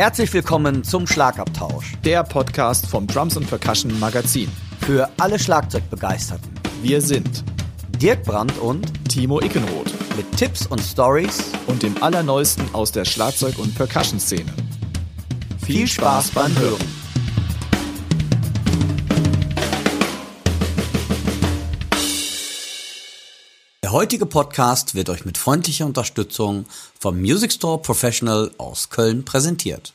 Herzlich willkommen zum Schlagabtausch. Der Podcast vom Drums and Percussion Magazin. Für alle Schlagzeugbegeisterten. Wir sind Dirk Brandt und Timo Ickenroth. Mit Tipps und Stories und dem Allerneuesten aus der Schlagzeug- und Percussion-Szene. Viel Spaß beim Hören. Der heutige Podcast wird euch mit freundlicher Unterstützung vom Music Store Professional aus Köln präsentiert.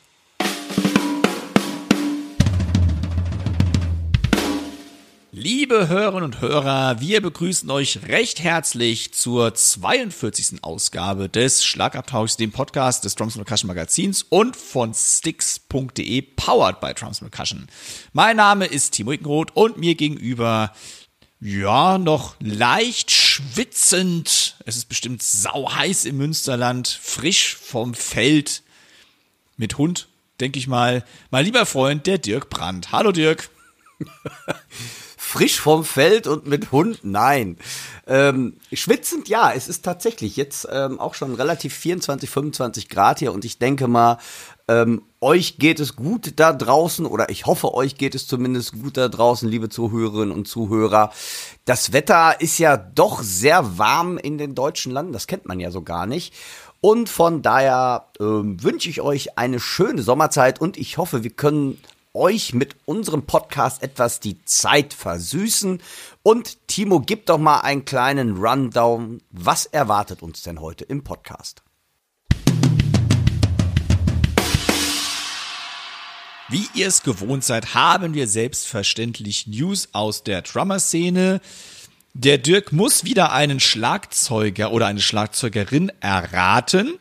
Liebe Hörerinnen und Hörer, wir begrüßen euch recht herzlich zur 42. Ausgabe des Schlagabtauschs, dem Podcast des Drums Percussion Magazins und von Sticks.de, powered by Drums Percussion. Mein Name ist Timo Ickenroth und mir gegenüber ja, noch leicht schwitzend. Es ist bestimmt sau heiß im Münsterland, frisch vom Feld mit Hund, denke ich mal. Mein lieber Freund, der Dirk Brandt. Hallo Dirk. frisch vom Feld und mit Hund, nein. Ähm, schwitzend, ja, es ist tatsächlich jetzt ähm, auch schon relativ 24, 25 Grad hier und ich denke mal, ähm, euch geht es gut da draußen oder ich hoffe, euch geht es zumindest gut da draußen, liebe Zuhörerinnen und Zuhörer. Das Wetter ist ja doch sehr warm in den deutschen Landen, das kennt man ja so gar nicht. Und von daher ähm, wünsche ich euch eine schöne Sommerzeit und ich hoffe, wir können euch mit unserem Podcast etwas die Zeit versüßen. Und Timo, gib doch mal einen kleinen Rundown. Was erwartet uns denn heute im Podcast? Wie ihr es gewohnt seid, haben wir selbstverständlich News aus der Drummer-Szene. Der Dirk muss wieder einen Schlagzeuger oder eine Schlagzeugerin erraten.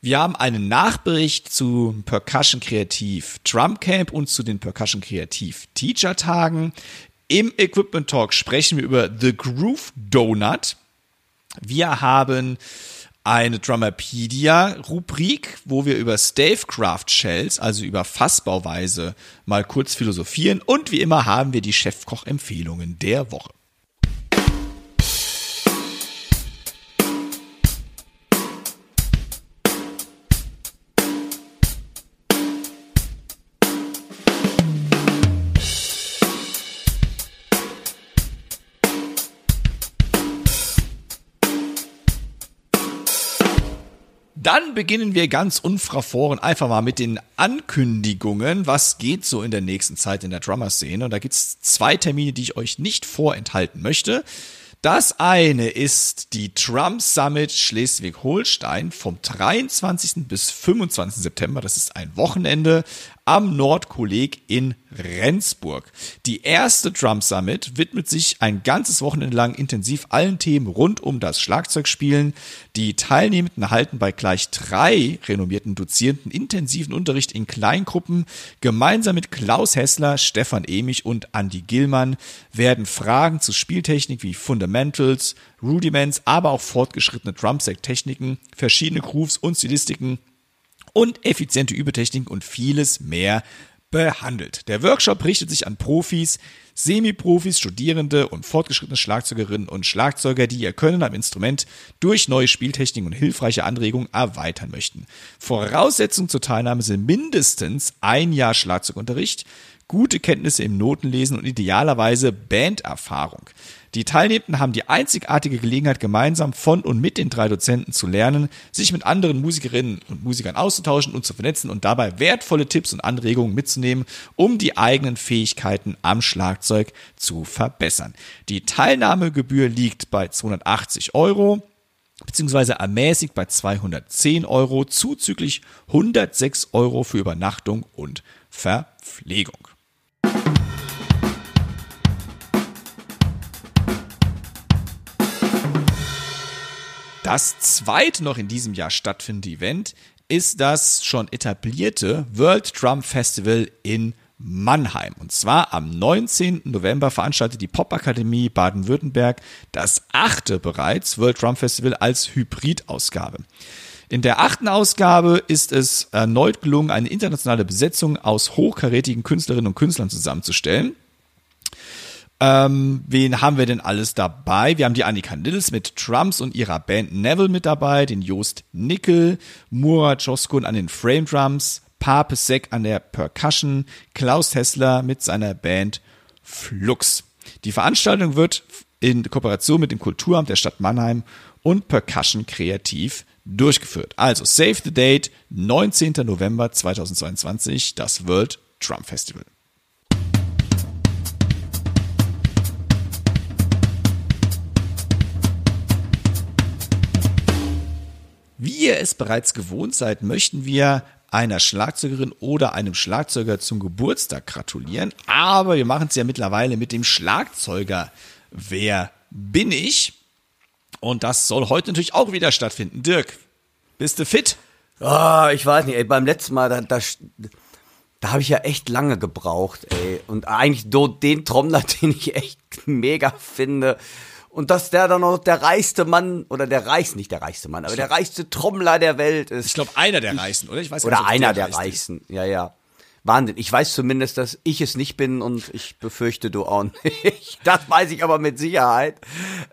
Wir haben einen Nachbericht zu Percussion Kreativ Drum Camp und zu den Percussion Kreativ Teacher Tagen. Im Equipment Talk sprechen wir über The Groove Donut. Wir haben eine Drummerpedia-Rubrik, wo wir über Stavecraft Shells, also über Fassbauweise, mal kurz philosophieren. Und wie immer haben wir die Chefkoch-Empfehlungen der Woche. Dann beginnen wir ganz unfraforen einfach mal mit den Ankündigungen. Was geht so in der nächsten Zeit in der Drummer-Szene? Und da gibt's zwei Termine, die ich euch nicht vorenthalten möchte. Das eine ist die Trump Summit Schleswig-Holstein vom 23. bis 25. September. Das ist ein Wochenende am Nordkolleg in Rendsburg. Die erste Drum Summit widmet sich ein ganzes Wochenende lang intensiv allen Themen rund um das Schlagzeugspielen. Die Teilnehmenden erhalten bei gleich drei renommierten Dozierenden intensiven Unterricht in Kleingruppen. Gemeinsam mit Klaus Hessler, Stefan Emich und Andy Gillmann werden Fragen zu Spieltechnik wie Fundamentals, Rudiments, aber auch fortgeschrittene Drumset-Techniken, verschiedene Grooves und Stilistiken und effiziente Übetechniken und vieles mehr behandelt. Der Workshop richtet sich an Profis, Semi-Profis, Studierende und fortgeschrittene Schlagzeugerinnen und Schlagzeuger, die ihr Können am Instrument durch neue Spieltechniken und hilfreiche Anregungen erweitern möchten. Voraussetzungen zur Teilnahme sind mindestens ein Jahr Schlagzeugunterricht, gute Kenntnisse im Notenlesen und idealerweise Banderfahrung. Die Teilnehmenden haben die einzigartige Gelegenheit, gemeinsam von und mit den drei Dozenten zu lernen, sich mit anderen Musikerinnen und Musikern auszutauschen und zu vernetzen und dabei wertvolle Tipps und Anregungen mitzunehmen, um die eigenen Fähigkeiten am Schlagzeug zu verbessern. Die Teilnahmegebühr liegt bei 280 Euro beziehungsweise ermäßigt bei 210 Euro, zuzüglich 106 Euro für Übernachtung und Verpflegung. Das zweite noch in diesem Jahr stattfindende Event ist das schon etablierte World Drum Festival in Mannheim. Und zwar am 19. November veranstaltet die Popakademie Baden-Württemberg das achte bereits World Drum Festival als Hybridausgabe. In der achten Ausgabe ist es erneut gelungen, eine internationale Besetzung aus hochkarätigen Künstlerinnen und Künstlern zusammenzustellen. Ähm, wen haben wir denn alles dabei? Wir haben die Annika Nils mit Drums und ihrer Band Neville mit dabei, den Jost Nickel, Murat Joskun an den Frame Drums, Papesek an der Percussion, Klaus Hessler mit seiner Band Flux. Die Veranstaltung wird in Kooperation mit dem Kulturamt der Stadt Mannheim und Percussion Kreativ durchgeführt. Also save the date, 19. November 2022, das World Drum Festival. Wie ihr es bereits gewohnt seid, möchten wir einer Schlagzeugerin oder einem Schlagzeuger zum Geburtstag gratulieren. Aber wir machen es ja mittlerweile mit dem Schlagzeuger. Wer bin ich? Und das soll heute natürlich auch wieder stattfinden. Dirk, bist du fit? Ah, ich weiß nicht, ey, beim letzten Mal, da, da, da habe ich ja echt lange gebraucht, ey. Und eigentlich den Trommler, den ich echt mega finde. Und dass der dann noch der reichste Mann, oder der reichste, nicht der reichste Mann, aber der reichste Trommler der Welt ist. Ich glaube, einer der reichsten, oder? Ich weiß Oder nicht, einer der ist. reichsten, ja, ja. Wahnsinn. Ich weiß zumindest, dass ich es nicht bin und ich befürchte, du auch nicht. Das weiß ich aber mit Sicherheit.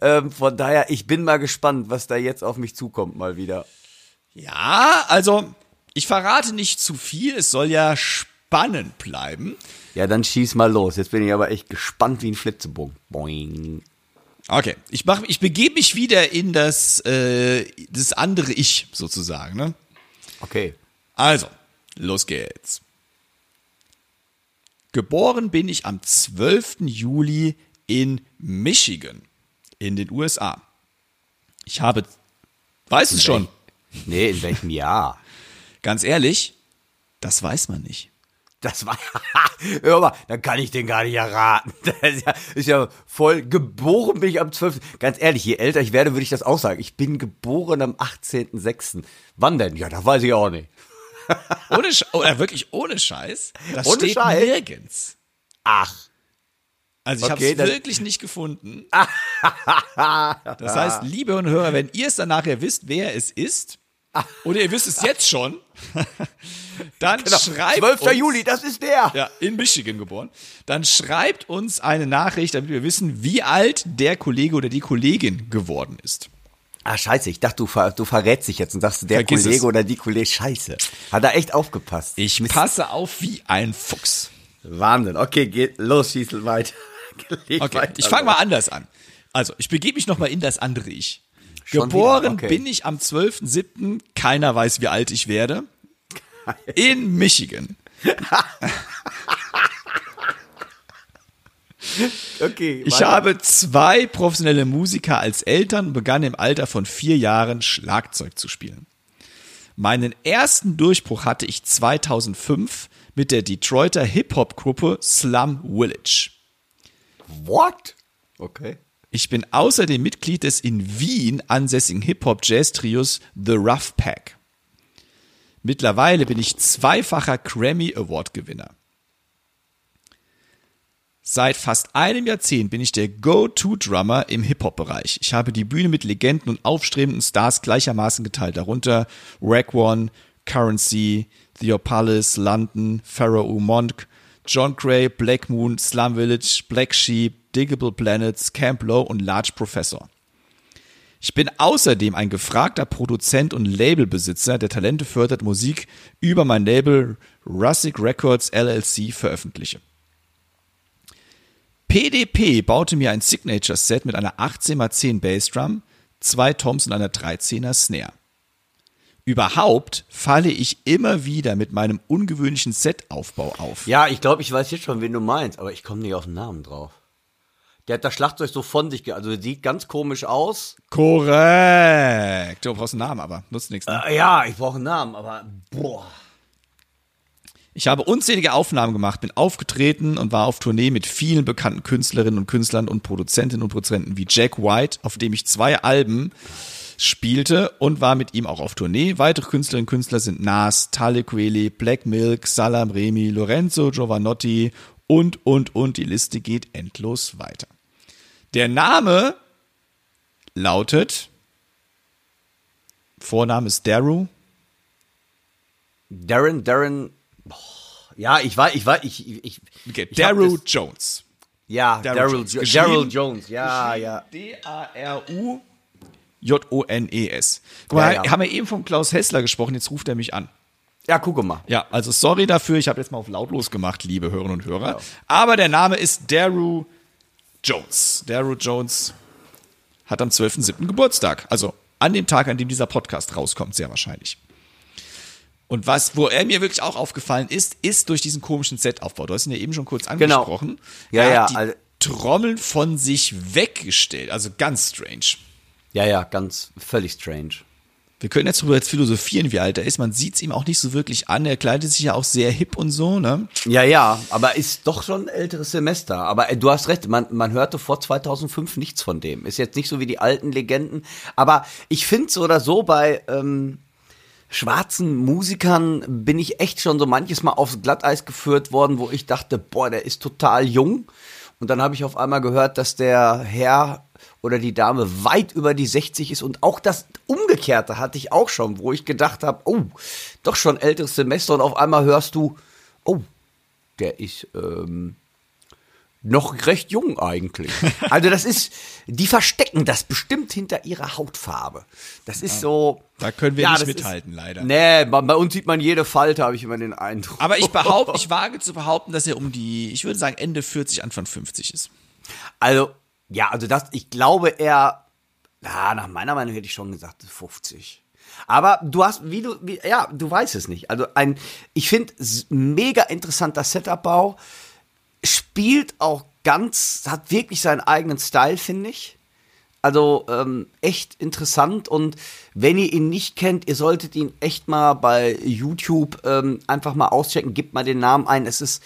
Ähm, von daher, ich bin mal gespannt, was da jetzt auf mich zukommt mal wieder. Ja, also ich verrate nicht zu viel. Es soll ja spannend bleiben. Ja, dann schieß mal los. Jetzt bin ich aber echt gespannt wie ein Flitzebogen. Boing. Okay, ich mach, ich begebe mich wieder in das, äh, das andere Ich sozusagen. Ne? Okay. Also, los geht's. Geboren bin ich am 12. Juli in Michigan in den USA. Ich habe, weiß es schon, Nee, in welchem Jahr? ganz ehrlich, das weiß man nicht. Das war, hör mal, dann kann ich den gar nicht erraten. Das ist ja, ist ja voll, geboren bin ich am 12. Ganz ehrlich, je älter ich werde, würde ich das auch sagen. Ich bin geboren am 18.06. Wann denn? Ja, das weiß ich auch nicht. Ohne, Sch- oder wirklich ohne Scheiß. Das Ohne steht Scheiß? nirgends. Ach. Also ich Okay, habe es wirklich nicht gefunden. Das heißt, liebe Hörer, wenn ihr es dann nachher wisst, wer es ist, oder ihr wisst es jetzt schon, dann schreibt 12. uns, Juli, das ist der. ja, in Michigan geboren, dann schreibt uns eine Nachricht, damit wir wissen, wie alt der Kollege oder die Kollegin geworden ist. Ah, scheiße, ich dachte, du, ver, du verrätst dich jetzt und sagst, der Vergiss Kollege es. oder die Kollegin, scheiße. Hat er echt aufgepasst. Ich passe auf wie ein Fuchs. Wahnsinn. Okay, geht los, schieß weiter. Okay, weiter ich fange mal anders an. Also, ich begebe mich nochmal in das andere Ich. Schon Geboren? Okay. bin ich am 12.07., keiner weiß, wie alt ich werde, in Michigan. Okay, Ich weiter. habe zwei professionelle Musiker als Eltern und begann im Alter von vier Jahren Schlagzeug zu spielen. Meinen ersten Durchbruch hatte ich 2005 mit der Detroiter Hip-Hop-Gruppe Slum Village. What? Okay. Ich bin außerdem Mitglied des in Wien ansässigen Hip-Hop-Jazz-Trios The Rough Pack. Mittlerweile bin ich zweifacher Grammy Award-Gewinner. Seit fast einem Jahrzehnt bin ich der Go-To-Drummer im Hip-Hop-Bereich. Ich habe die Bühne mit Legenden und aufstrebenden Stars gleichermaßen geteilt, darunter Rack One, Currency, Theopolis, London, Pharaoh Monk, John Gray, Black Moon, Slum Village, Black Sheep, Diggable Planets, Camp Low und Large Professor. Ich bin außerdem ein gefragter Produzent und Labelbesitzer, der Talente fördert, Musik über mein Label Russic Records LLC veröffentliche. PDP baute mir ein Signature-Set mit einer 18x10 Bassdrum, zwei Toms und einer 13er Snare. Überhaupt falle ich immer wieder mit meinem ungewöhnlichen Setaufbau auf. Ja, ich glaube, ich weiß jetzt schon, wen du meinst, aber ich komme nicht auf den Namen drauf. Der hat das Schlagzeug so von sich, ge also sieht ganz komisch aus. Korrekt. Du brauchst einen Namen, aber nutzt nichts. Ne? Äh, ja, ich brauche einen Namen, aber boah. Ich habe unzählige Aufnahmen gemacht, bin aufgetreten und war auf Tournee mit vielen bekannten Künstlerinnen und Künstlern und Produzentinnen und Produzenten wie Jack White, auf dem ich zwei Alben spielte und war mit ihm auch auf Tournee. Weitere Künstlerinnen und Künstler sind Nas, Talib Kweli, Black Milk, Salam Remi, Lorenzo Giovanotti und, und, und. Die Liste geht endlos weiter. Der Name lautet, Vorname ist Daru, Darren, Darren, boah. ja, ich weiß, ich weiß, ich, ich, okay, ich Daru Jones. Ja, Daryl Jones. Daryl Jones, ja, ja. D-A-R-U J-O-N-E-S. Guck mal, Ja, ja. haben wir eben vom Klaus Hessler gesprochen, jetzt ruft er mich an. Ja, gucke mal. Ja, also sorry dafür, ich habe jetzt mal auf lautlos gemacht, liebe Hörerinnen und Hörer. Aber der Name ist Daru Jones. Daru Jones hat am 12.07. Geburtstag. Also an dem Tag, an dem dieser Podcast rauskommt, sehr wahrscheinlich. Und was, wo er mir wirklich auch aufgefallen ist, ist durch diesen komischen Setaufbau. Du hast ihn ja eben schon kurz angesprochen. Ja, er ja, Hat die also- Trommeln von sich weggestellt. Also ganz strange. Ja, ja, ganz völlig strange. Wir können jetzt darüber jetzt philosophieren, wie alt er ist. Man sieht es ihm auch nicht so wirklich an. Er kleidet sich ja auch sehr hip und so, ne? Ja, ja, aber ist doch schon ein älteres Semester. Aber äh, du hast recht, man, man hörte vor 2005 nichts von dem. Ist jetzt nicht so wie die alten Legenden. Aber ich finde so oder so bei ähm, schwarzen Musikern bin ich echt schon so manches Mal aufs Glatteis geführt worden, wo ich dachte, boah, der ist total jung. Und dann habe ich auf einmal gehört, dass der Herr oder die Dame weit über die 60 ist und auch das Umgekehrte hatte ich auch schon, wo ich gedacht habe, oh, doch schon älteres Semester und auf einmal hörst du, oh, der ist ähm, noch recht jung eigentlich. Also das ist, die verstecken das bestimmt hinter ihrer Hautfarbe. Das ist so. Da können wir nicht das mithalten, leider. Nee, bei, bei uns sieht man jede Falte, habe ich immer den Eindruck. Aber ich behaupte, ich wage zu behaupten, dass er um die, ich würde sagen, Ende 40, Anfang 50 ist. Also, ja, also das, ich glaube eher, na, nach meiner Meinung hätte ich schon gesagt 50. Aber du hast, wie du, wie, ja, du weißt es nicht. Also ein, ich finde, mega interessanter Setup-Bau, spielt auch ganz, hat wirklich seinen eigenen Style, finde ich. Also ähm, echt interessant und wenn ihr ihn nicht kennt, ihr solltet ihn echt mal bei YouTube ähm, einfach mal auschecken, gebt mal den Namen ein. Es ist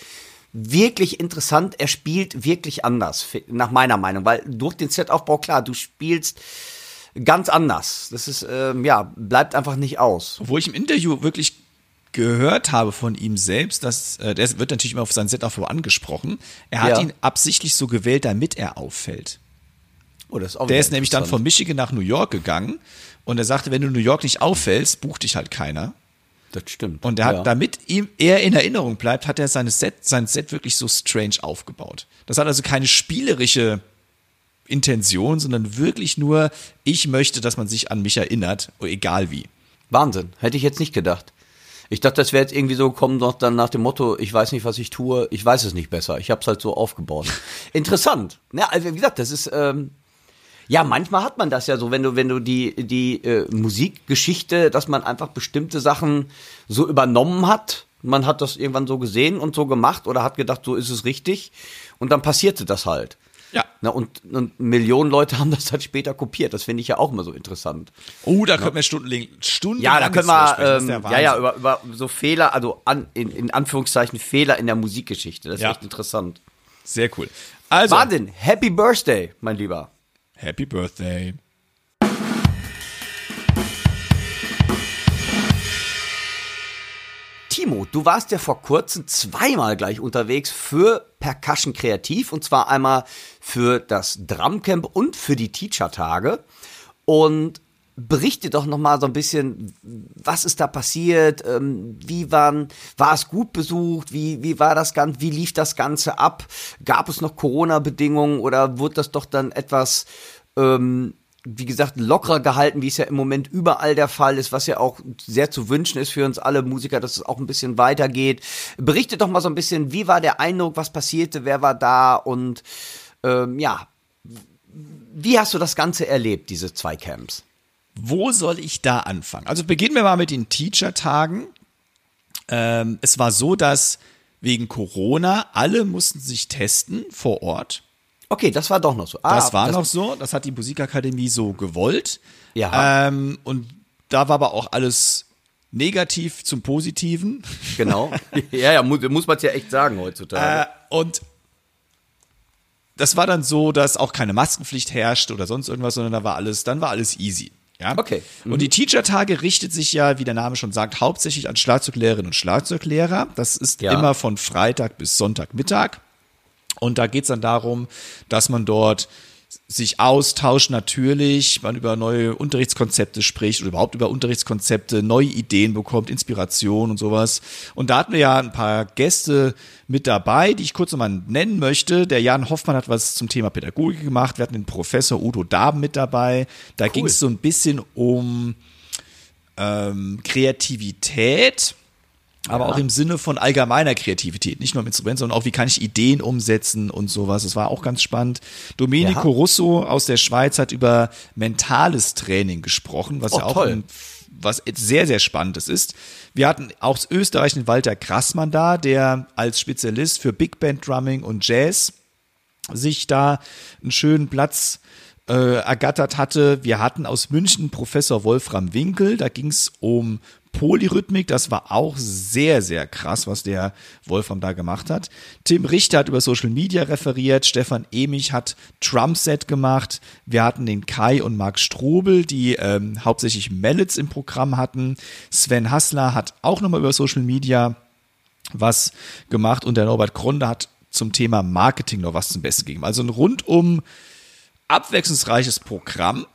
wirklich interessant. Er spielt wirklich anders, nach meiner Meinung, weil durch den Setaufbau, klar, du spielst ganz anders. Das ist, ähm, ja, bleibt einfach nicht aus. Wo ich im Interview wirklich gehört habe von ihm selbst, dass äh, der wird natürlich immer auf sein Setaufbau angesprochen. Er hat Ja. ihn absichtlich so gewählt, damit er auffällt. Oh, das ist auch Der ist nämlich dann von. Michigan nach New York gegangen und er sagte, wenn du New York nicht auffällst, bucht dich halt keiner. Das stimmt. Und er hat, ja. damit ihm er in Erinnerung bleibt, hat er seine Set, sein Set wirklich so strange aufgebaut. Das hat also keine spielerische Intention, sondern wirklich nur, ich möchte, dass man sich an mich erinnert, egal wie. Wahnsinn. Hätte ich jetzt nicht gedacht. Ich dachte, das wäre jetzt irgendwie so gekommen, noch dann nach dem Motto, ich weiß nicht, was ich tue, ich weiß es nicht besser. Ich habe es halt so aufgebaut. Interessant. Ja, also wie gesagt, das ist, ähm, ja, manchmal hat man das ja so, wenn du, wenn du die, die äh, Musikgeschichte, dass man einfach bestimmte Sachen so übernommen hat. Man hat das irgendwann so gesehen und so gemacht oder hat gedacht, so ist es richtig. Und dann passierte das halt. Ja. Na, und, und Millionen Leute haben das dann später kopiert. Das finde ich ja auch immer so interessant. Oh, da könnten wir stundenlang, Stunden Ja, da können wir, ähm, ja, ja, ja, über, über so Fehler, also an, in, in Anführungszeichen Fehler in der Musikgeschichte. Das ist Ja. echt interessant. Sehr cool. Also, Wahnsinn, Happy Birthday, mein Lieber. Happy Birthday. Timo, du warst ja vor kurzem zweimal gleich unterwegs für Percussion Kreativ und zwar einmal für das Drumcamp und für die Teacher-Tage. Und berichte doch noch mal so ein bisschen, was ist da passiert? Ähm, wie waren, war es gut besucht? Wie, wie war das Ganze? Wie lief das Ganze ab? Gab es noch Corona-Bedingungen oder wurde das doch dann etwas ähm, wie gesagt, lockerer gehalten, wie es ja im Moment überall der Fall ist, was ja auch sehr zu wünschen ist für uns alle Musiker, dass es auch ein bisschen weitergeht. Berichte doch mal so ein bisschen, wie war der Eindruck, was passierte, wer war da und ähm, ja, wie hast du das Ganze erlebt, diese zwei Camps? Wo soll ich da anfangen? Also beginnen wir mal mit den Teacher-Tagen. Ähm, es war so, dass wegen Corona alle mussten sich testen vor Ort. Okay, das war doch noch so. Ah, Das war noch so, das hat die Musikakademie so gewollt. Ja. Ähm, und da war aber auch alles negativ zum Positiven. Genau. ja, ja, muss, muss man es ja echt sagen heutzutage. Äh, und das war dann so, dass auch keine Maskenpflicht herrscht oder sonst irgendwas, sondern da war alles, dann war alles easy. Ja? Okay. Mhm. Und die Teacher-Tage richtet sich ja, wie der Name schon sagt, hauptsächlich an Schlagzeuglehrerinnen und Schlagzeuglehrer. Das ist Ja. immer von Freitag bis Sonntagmittag. Und da geht's dann darum, dass man dort sich austauscht natürlich, man über neue Unterrichtskonzepte spricht oder überhaupt über Unterrichtskonzepte, neue Ideen bekommt, Inspiration und sowas. Und da hatten wir ja ein paar Gäste mit dabei, die ich kurz nochmal nennen möchte. Der Jan Hoffmann hat was zum Thema Pädagogik gemacht. Wir hatten den Professor Udo Daben mit dabei. Da ging es so ein bisschen um ähm, Kreativität aber Ja. auch im Sinne von allgemeiner Kreativität, nicht nur im Instrument, sondern auch, wie kann ich Ideen umsetzen und sowas. Das war auch ganz spannend. Domenico Ja. Russo aus der Schweiz hat über mentales Training gesprochen, was Oh, ja auch toll. ein, was sehr, sehr spannendes ist. Wir hatten aus Österreich den Walter Grassmann da, der als Spezialist für Big Band Drumming und Jazz sich da einen schönen Platz äh, ergattert hatte. Wir hatten aus München Professor Wolfram Winkel, da ging es um Polyrhythmik, das war auch sehr, sehr krass, was der Wolfram da gemacht hat. Tim Richter hat über Social Media referiert, Stefan Emich hat Drumset gemacht, wir hatten den Kai und Marc Strobel, die ähm, hauptsächlich Mallets im Programm hatten. Sven Hassler hat auch nochmal über Social Media was gemacht und der Norbert Kronde hat zum Thema Marketing noch was zum Besten gegeben. Also ein rundum abwechslungsreiches Programm,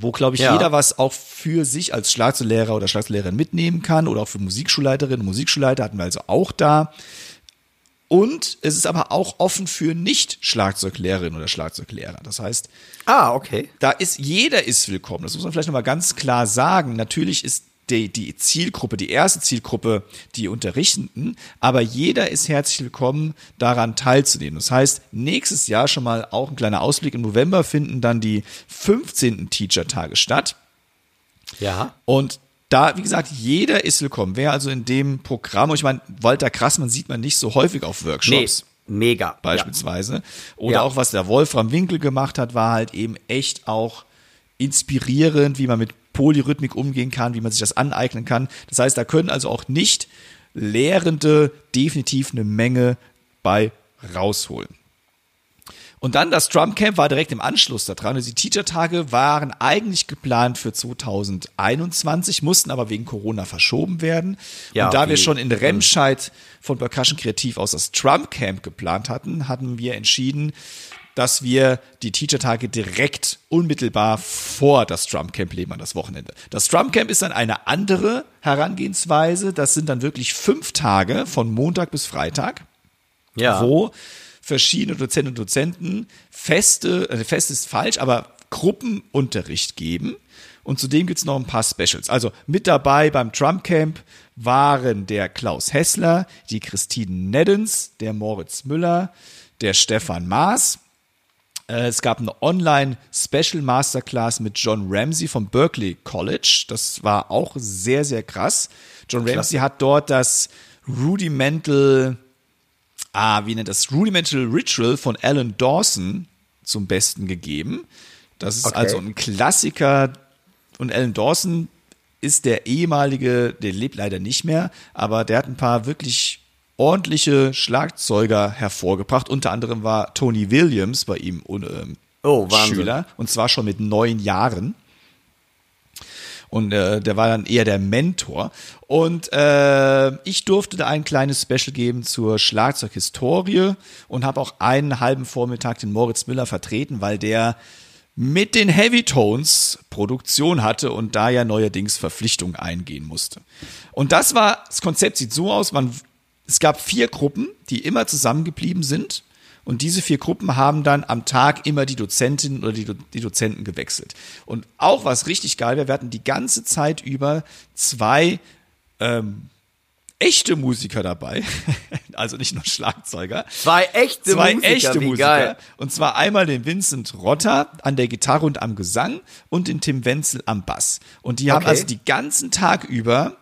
wo, glaube ich, Ja. jeder was auch für sich als Schlagzeuglehrer oder Schlagzeuglehrerin mitnehmen kann oder auch für Musikschulleiterinnen und Musikschulleiter hatten wir also auch da. Und es ist aber auch offen für Nicht-Schlagzeuglehrerinnen oder Schlagzeuglehrer. Das heißt, Ah, okay. da ist jeder ist willkommen. Das muss man vielleicht nochmal ganz klar sagen. Natürlich ist die, die Zielgruppe, die erste Zielgruppe, die Unterrichtenden, aber jeder ist herzlich willkommen, daran teilzunehmen. Das heißt, nächstes Jahr schon mal auch ein kleiner Ausblick. Im November finden dann die 15. Teacher-Tage statt. Ja. Und da, wie gesagt, jeder ist willkommen. Wer also in dem Programm, und ich meine, Walter Krassmann sieht man nicht so häufig auf Nee, Workshops mega. beispielsweise. Oder Ja. auch was der Wolfram Winkel gemacht hat, war halt eben echt auch inspirierend, wie man mit Polyrhythmik umgehen kann, wie man sich das aneignen kann. Das heißt, da können also auch nicht Lehrende definitiv eine Menge bei rausholen. Und dann das Drumcamp war direkt im Anschluss daran. Also die Teacher-Tage waren eigentlich geplant für 2021, mussten aber wegen Corona verschoben werden. Ja, und da wir schon in Remscheid von Percussion Kreativ aus das Drumcamp geplant hatten, hatten wir entschieden, dass wir die Teacher-Tage direkt unmittelbar vor das Drumcamp legen an das Wochenende. Das Drumcamp ist dann eine andere Herangehensweise. Das sind dann wirklich fünf Tage von Montag bis Freitag Ja. wo verschiedene Dozenten und Dozenten feste, also fest ist falsch, aber Gruppenunterricht geben. Und zudem gibt's noch ein paar Specials. Also mit dabei beim Trump Camp waren der Klaus Hessler, die Christine Neddens, der Moritz Müller, der Stefan Maas. Äh, Es gab eine Online-Special Masterclass mit John Ramsey vom Berkeley College. Das war auch sehr, sehr krass. John Ramsey hat dort das Rudimental ah, wie nennt das, Rudimental Ritual von Alan Dawson zum Besten gegeben. Das ist Okay. also ein Klassiker und Alan Dawson ist der ehemalige, der lebt leider nicht mehr, aber der hat ein paar wirklich ordentliche Schlagzeuger hervorgebracht. Unter anderem war Tony Williams bei ihm ähm, Oh. Schüler und zwar schon mit neun Jahren. Und äh, der war dann eher der Mentor. Und äh, ich durfte da ein kleines Special geben zur Schlagzeughistorie und habe auch einen halben Vormittag den Moritz Müller vertreten, weil der mit den Heavy Tones Produktion hatte und da ja neuerdings Verpflichtungen eingehen musste. Und das war, das Konzept sieht so aus, man, es gab vier Gruppen, die immer zusammengeblieben sind. Und diese vier Gruppen haben dann am Tag immer die Dozentinnen oder die, Do die Dozenten gewechselt. Und auch was richtig geil wäre, wir hatten die ganze Zeit über zwei ähm, echte Musiker dabei. also nicht nur Schlagzeuger. Zwei echte Zwei Musiker, echte Musiker. geil. Und zwar einmal den Vincent Rotter an der Gitarre und am Gesang und den Tim Wenzel am Bass. Und die haben Okay. also die ganzen Tag über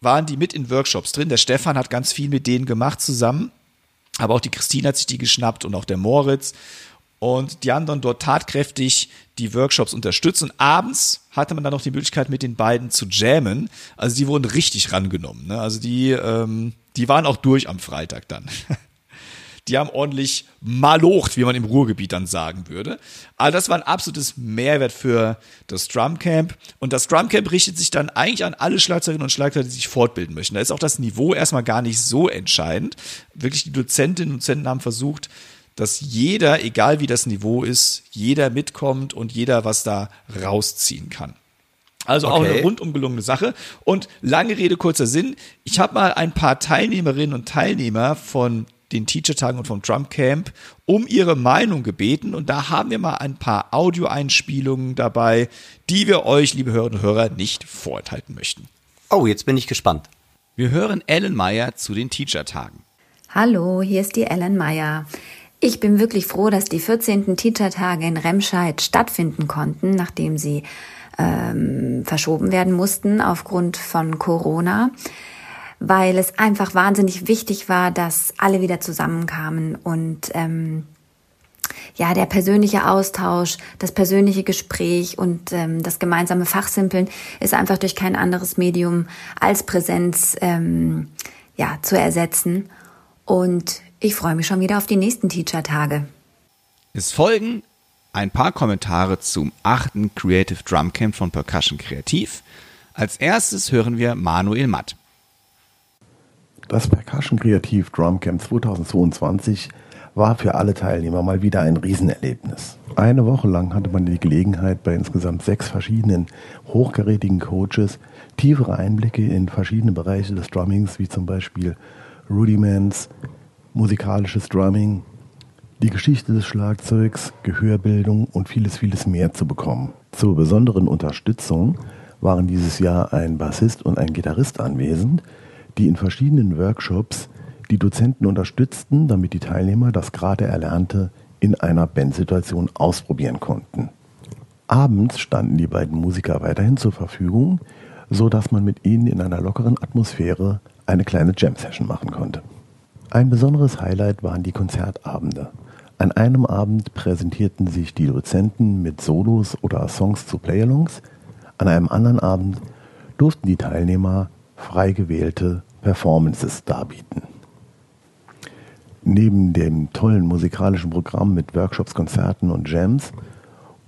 waren die mit in Workshops drin. Der Stefan hat ganz viel mit denen gemacht zusammen. Aber auch die Christine hat sich die geschnappt und auch der Moritz. Und die haben dann dort tatkräftig die Workshops unterstützt. Und abends hatte man dann noch die Möglichkeit, mit den beiden zu jammen. Also die wurden richtig rangenommen. Ne? Also die, ähm, die waren auch durch am Freitag dann. Die haben ordentlich malocht, wie man im Ruhrgebiet dann sagen würde. Aber das war ein absolutes Mehrwert für das Drumcamp. Und das Drumcamp richtet sich dann eigentlich an alle Schlagzeugerinnen und Schlagzeuger, die sich fortbilden möchten. Da ist auch das Niveau erstmal gar nicht so entscheidend. Wirklich die Dozentinnen und Dozenten haben versucht, dass jeder, egal wie das Niveau ist, jeder mitkommt und jeder was da rausziehen kann. Also auch Okay. eine rundum gelungene Sache. Und lange Rede, kurzer Sinn. Ich habe mal ein paar Teilnehmerinnen und Teilnehmer von den Teacher-Tagen und vom Trump Camp um ihre Meinung gebeten. Und da haben wir mal ein paar Audioeinspielungen dabei, die wir euch, liebe Hörerinnen und Hörer, nicht vorenthalten möchten. Oh, jetzt bin ich gespannt. Wir hören Ellen Meyer zu den Teacher-Tagen. Hallo, hier ist die Ellen Meyer. Ich bin wirklich froh, dass die 14. Teacher-Tage in Remscheid stattfinden konnten, nachdem sie ähm, verschoben werden mussten aufgrund von Corona, weil es einfach wahnsinnig wichtig war, dass alle wieder zusammenkamen und ähm, ja, der persönliche Austausch, das persönliche Gespräch und ähm, das gemeinsame Fachsimpeln ist einfach durch kein anderes Medium als Präsenz ähm, ja, zu ersetzen. Und ich freue mich schon wieder auf die nächsten Teacher-Tage. Es folgen ein paar Kommentare zum achten Creative Drum Camp von Percussion Kreativ. Als erstes hören wir Manuel Matt. Das Percussion Kreativ Drum Camp 2022 war für alle Teilnehmer mal wieder ein Riesenerlebnis. Eine Woche lang hatte man die Gelegenheit, bei insgesamt sechs verschiedenen hochgerätigen Coaches tiefere Einblicke in verschiedene Bereiche des Drummings, wie zum Beispiel Rudiments, musikalisches Drumming, die Geschichte des Schlagzeugs, Gehörbildung und vieles, vieles mehr zu bekommen. Zur besonderen Unterstützung waren dieses Jahr ein Bassist und ein Gitarrist anwesend, die in verschiedenen Workshops die Dozenten unterstützten, damit die Teilnehmer das gerade Erlernte in einer Bandsituation ausprobieren konnten. Abends standen die beiden Musiker weiterhin zur Verfügung, so dass man mit ihnen in einer lockeren Atmosphäre eine kleine Jam-Session machen konnte. Ein besonderes Highlight waren die Konzertabende. An einem Abend präsentierten sich die Dozenten mit Solos oder Songs zu Playalongs, an einem anderen Abend durften die Teilnehmer frei gewählte Performances darbieten. Neben dem tollen musikalischen Programm mit Workshops, Konzerten und Jams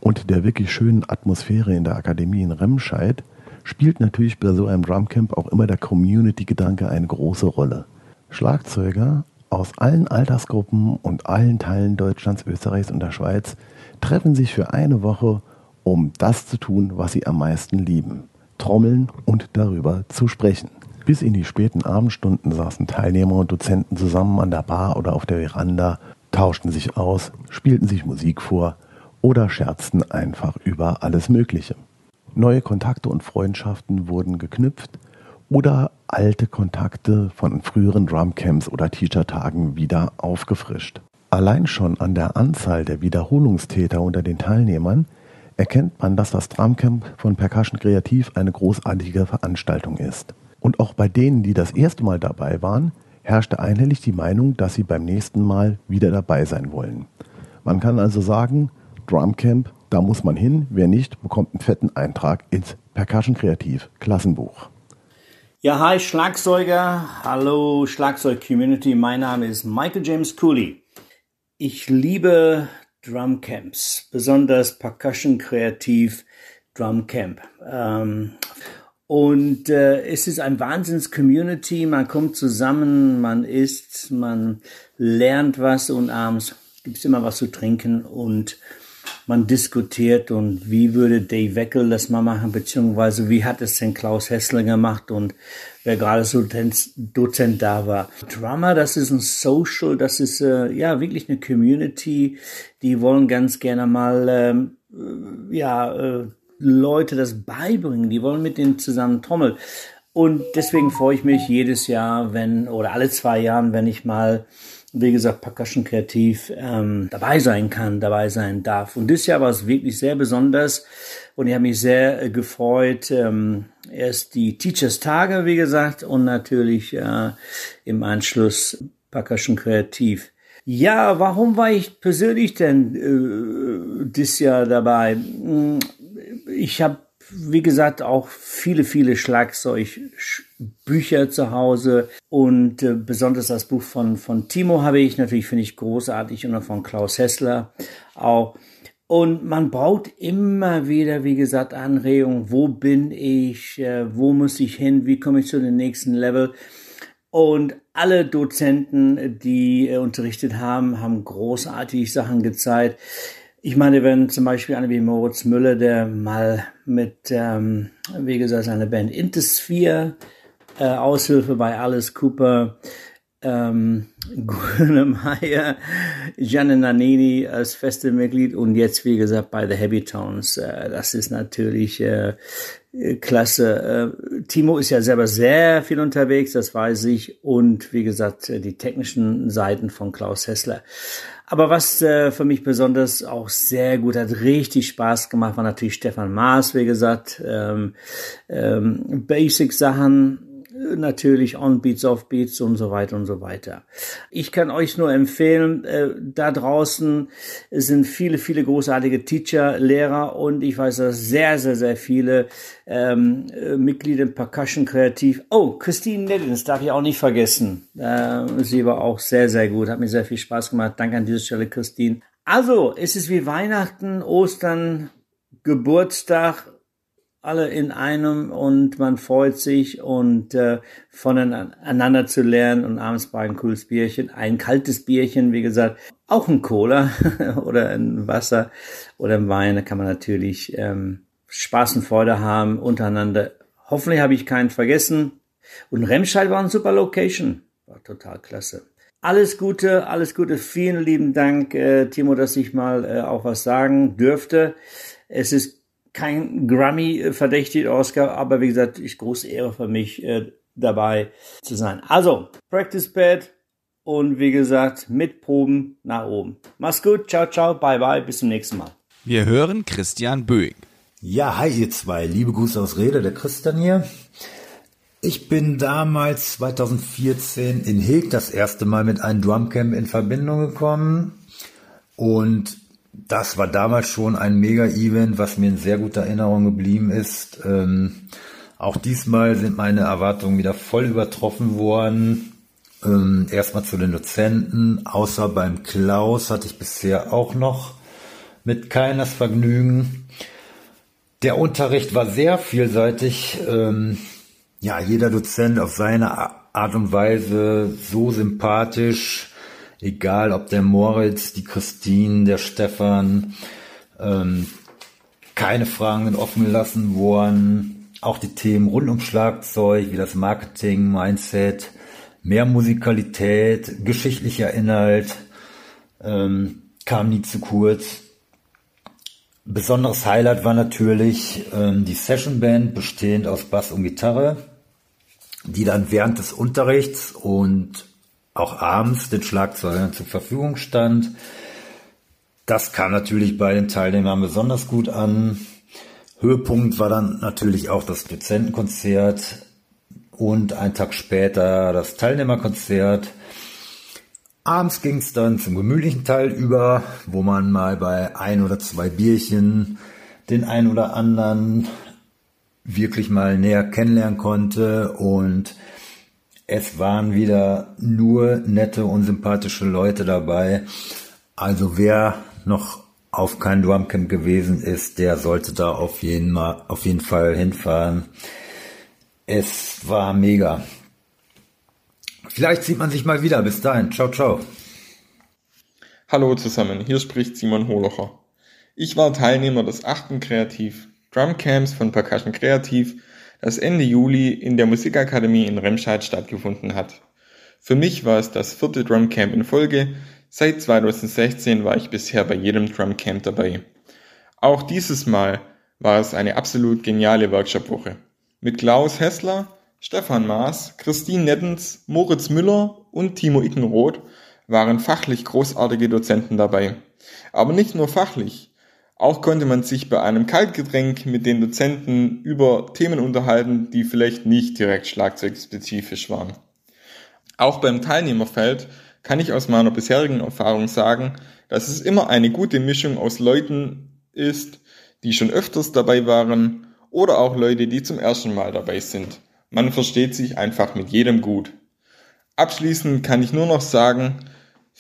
und der wirklich schönen Atmosphäre in der Akademie in Remscheid spielt natürlich bei so einem Drumcamp auch immer der Community-Gedanke eine große Rolle. Schlagzeuger aus allen Altersgruppen und allen Teilen Deutschlands, Österreichs und der Schweiz treffen sich für eine Woche, um das zu tun, was sie am meisten lieben. Trommeln und darüber zu sprechen. Bis in die späten Abendstunden saßen Teilnehmer und Dozenten zusammen an der Bar oder auf der Veranda, tauschten sich aus, spielten sich Musik vor oder scherzten einfach über alles Mögliche. Neue Kontakte und Freundschaften wurden geknüpft oder alte Kontakte von früheren Drumcamps oder Teacher-Tagen wieder aufgefrischt. Allein schon an der Anzahl der Wiederholungstäter unter den Teilnehmern erkennt man, dass das Drumcamp von Percussion Kreativ eine großartige Veranstaltung ist. Und auch bei denen, die das erste Mal dabei waren, herrschte einhellig die Meinung, dass sie beim nächsten Mal wieder dabei sein wollen. Man kann also sagen, Drumcamp, da muss man hin. Wer nicht, bekommt einen fetten Eintrag ins Percussion Kreativ Klassenbuch. Ja, hi Schlagzeuger, hallo Schlagzeug-Community, mein Name ist Michael James Cooley. Ich liebe Drumcamps, besonders Percussion Kreativ Drumcamp. Ähm, und äh, es ist ein Wahnsinns-Community. Man kommt zusammen, man isst, man lernt was und abends gibt's immer was zu trinken und man diskutiert und wie würde Dave Weckel das mal machen, beziehungsweise wie hat es denn Klaus Hessler gemacht und wer gerade so Dozent da war. Drummer, das ist ein Social, das ist äh, ja wirklich eine Community, die wollen ganz gerne mal ähm, äh, ja äh, Leute das beibringen, die wollen mit denen zusammen trommeln. Und deswegen freue ich mich jedes Jahr, wenn, oder alle zwei Jahren, wenn ich mal, wie gesagt, Percussion Kreativ ähm, dabei sein kann, dabei sein darf. Und dieses Jahr war es wirklich sehr besonders und ich habe mich sehr äh, gefreut. Ähm, erst die Teachers Tage, wie gesagt, und natürlich äh, im Anschluss Percussion Kreativ. Ja, warum war ich persönlich denn äh, dieses Jahr dabei? Ich habe, wie gesagt, auch viele, viele Schlagzeugbücher zu Hause und äh, besonders das Buch von, von Timo habe ich natürlich, finde ich großartig und auch von Klaus Hessler auch. Und man braucht immer wieder, wie gesagt, Anregungen. Wo bin ich? Äh, wo muss ich hin? Wie komme ich zu dem nächsten Level? Und alle Dozenten, die äh, unterrichtet haben, haben großartige Sachen gezeigt. Ich meine, wenn zum Beispiel einer wie Moritz Müller, der mal mit, ähm, wie gesagt, seiner Band Intersphere, äh, Aushilfe bei Alice Cooper, ähm, Grönemeyer, Gianni Nannini als feste Mitglied und jetzt, wie gesagt, bei The Happy Towns. Äh, das ist natürlich äh, klasse. Äh, Timo ist ja selber sehr viel unterwegs, das weiß ich. Und wie gesagt, die technischen Seiten von Klaus Hessler. Aber was äh, für mich besonders auch sehr gut hat, richtig Spaß gemacht, war natürlich Stefan Maas, wie gesagt. Ähm, ähm, Basic-Sachen, natürlich On-Beats, Off-Beats und so weiter und so weiter. Ich kann euch nur empfehlen, äh, da draußen sind viele, viele großartige Teacher, Lehrer und ich weiß, dass sehr, sehr, sehr viele ähm, äh, Mitglieder im Percussion Kreativ. Oh, Christine Neddins darf ich auch nicht vergessen. Äh, sie war auch sehr, sehr gut, hat mir sehr viel Spaß gemacht. Danke an dieser Stelle, Christine. Also, es ist wie Weihnachten, Ostern, Geburtstag, alle in einem und man freut sich und äh, voneinander zu lernen und abends bei ein cooles Bierchen, ein kaltes Bierchen, wie gesagt, auch ein Cola oder ein Wasser oder ein Wein, da kann man natürlich ähm, Spaß und Freude haben untereinander. Hoffentlich habe ich keinen vergessen. Und Remscheid war eine super Location, war total klasse. Alles Gute, alles Gute, vielen lieben Dank, äh, Timo, dass ich mal äh, auch was sagen dürfte. Es ist kein Grammy-verdächtig Oscar, aber wie gesagt, ich große Ehre für mich, äh, dabei zu sein. Also, Practice Pad und wie gesagt, mit Proben nach oben. Mach's gut, ciao, ciao, bye, bye, bis zum nächsten Mal. Wir hören Christian Böing. Ja, hi ihr zwei, liebe Grüße aus Rede, der Christian hier. Ich bin damals 2014 in Heg das erste Mal mit einem Drumcamp in Verbindung gekommen und das war damals schon ein Mega-Event, was mir in sehr guter Erinnerung geblieben ist. Ähm, auch diesmal sind meine Erwartungen wieder voll übertroffen worden. Ähm, erstmal zu den Dozenten. Außer beim Klaus hatte ich bisher auch noch mit keines Vergnügen. Der Unterricht war sehr vielseitig. Ähm, ja, jeder Dozent auf seine Art und Weise so sympathisch egal ob der Moritz, die Christine, der Stefan, ähm, keine Fragen offen gelassen worden. Auch die Themen rund um Schlagzeug, wie das Marketing, Mindset, mehr Musikalität, geschichtlicher Inhalt, ähm, kam nie zu kurz. Besonderes Highlight war natürlich ähm, die Session Band, bestehend aus Bass und Gitarre, die dann während des Unterrichts und auch abends den Schlagzeugern zur Verfügung stand. Das kam natürlich bei den Teilnehmern besonders gut an. Höhepunkt war dann natürlich auch das Dozentenkonzert und ein Tag später das Teilnehmerkonzert. Abends ging es dann zum gemütlichen Teil über, wo man mal bei ein oder zwei Bierchen den einen oder anderen wirklich mal näher kennenlernen konnte und es waren wieder nur nette und sympathische Leute dabei. Also wer noch auf kein Drumcamp gewesen ist, der sollte da auf jeden, mal, auf jeden Fall hinfahren. Es war mega. Vielleicht sieht man sich mal wieder. Bis dahin. Ciao, ciao. Hallo zusammen, hier spricht Simon Holocher. Ich war Teilnehmer des achten Kreativ Drumcamps von Percussion Kreativ das Ende Juli in der Musikakademie in Remscheid stattgefunden hat. Für mich war es das vierte Drumcamp in Folge. Seit 2016 war ich bisher bei jedem Drumcamp dabei. Auch dieses Mal war es eine absolut geniale Workshopwoche. Mit Klaus Hessler, Stefan Maas, Christine Nettens, Moritz Müller und Timo Ickenroth waren fachlich großartige Dozenten dabei. Aber nicht nur fachlich. Auch konnte man sich bei einem Kaltgetränk mit den Dozenten über Themen unterhalten, die vielleicht nicht direkt schlagzeugspezifisch waren. Auch beim Teilnehmerfeld kann ich aus meiner bisherigen Erfahrung sagen, dass es immer eine gute Mischung aus Leuten ist, die schon öfters dabei waren oder auch Leute, die zum ersten Mal dabei sind. Man versteht sich einfach mit jedem gut. Abschließend kann ich nur noch sagen,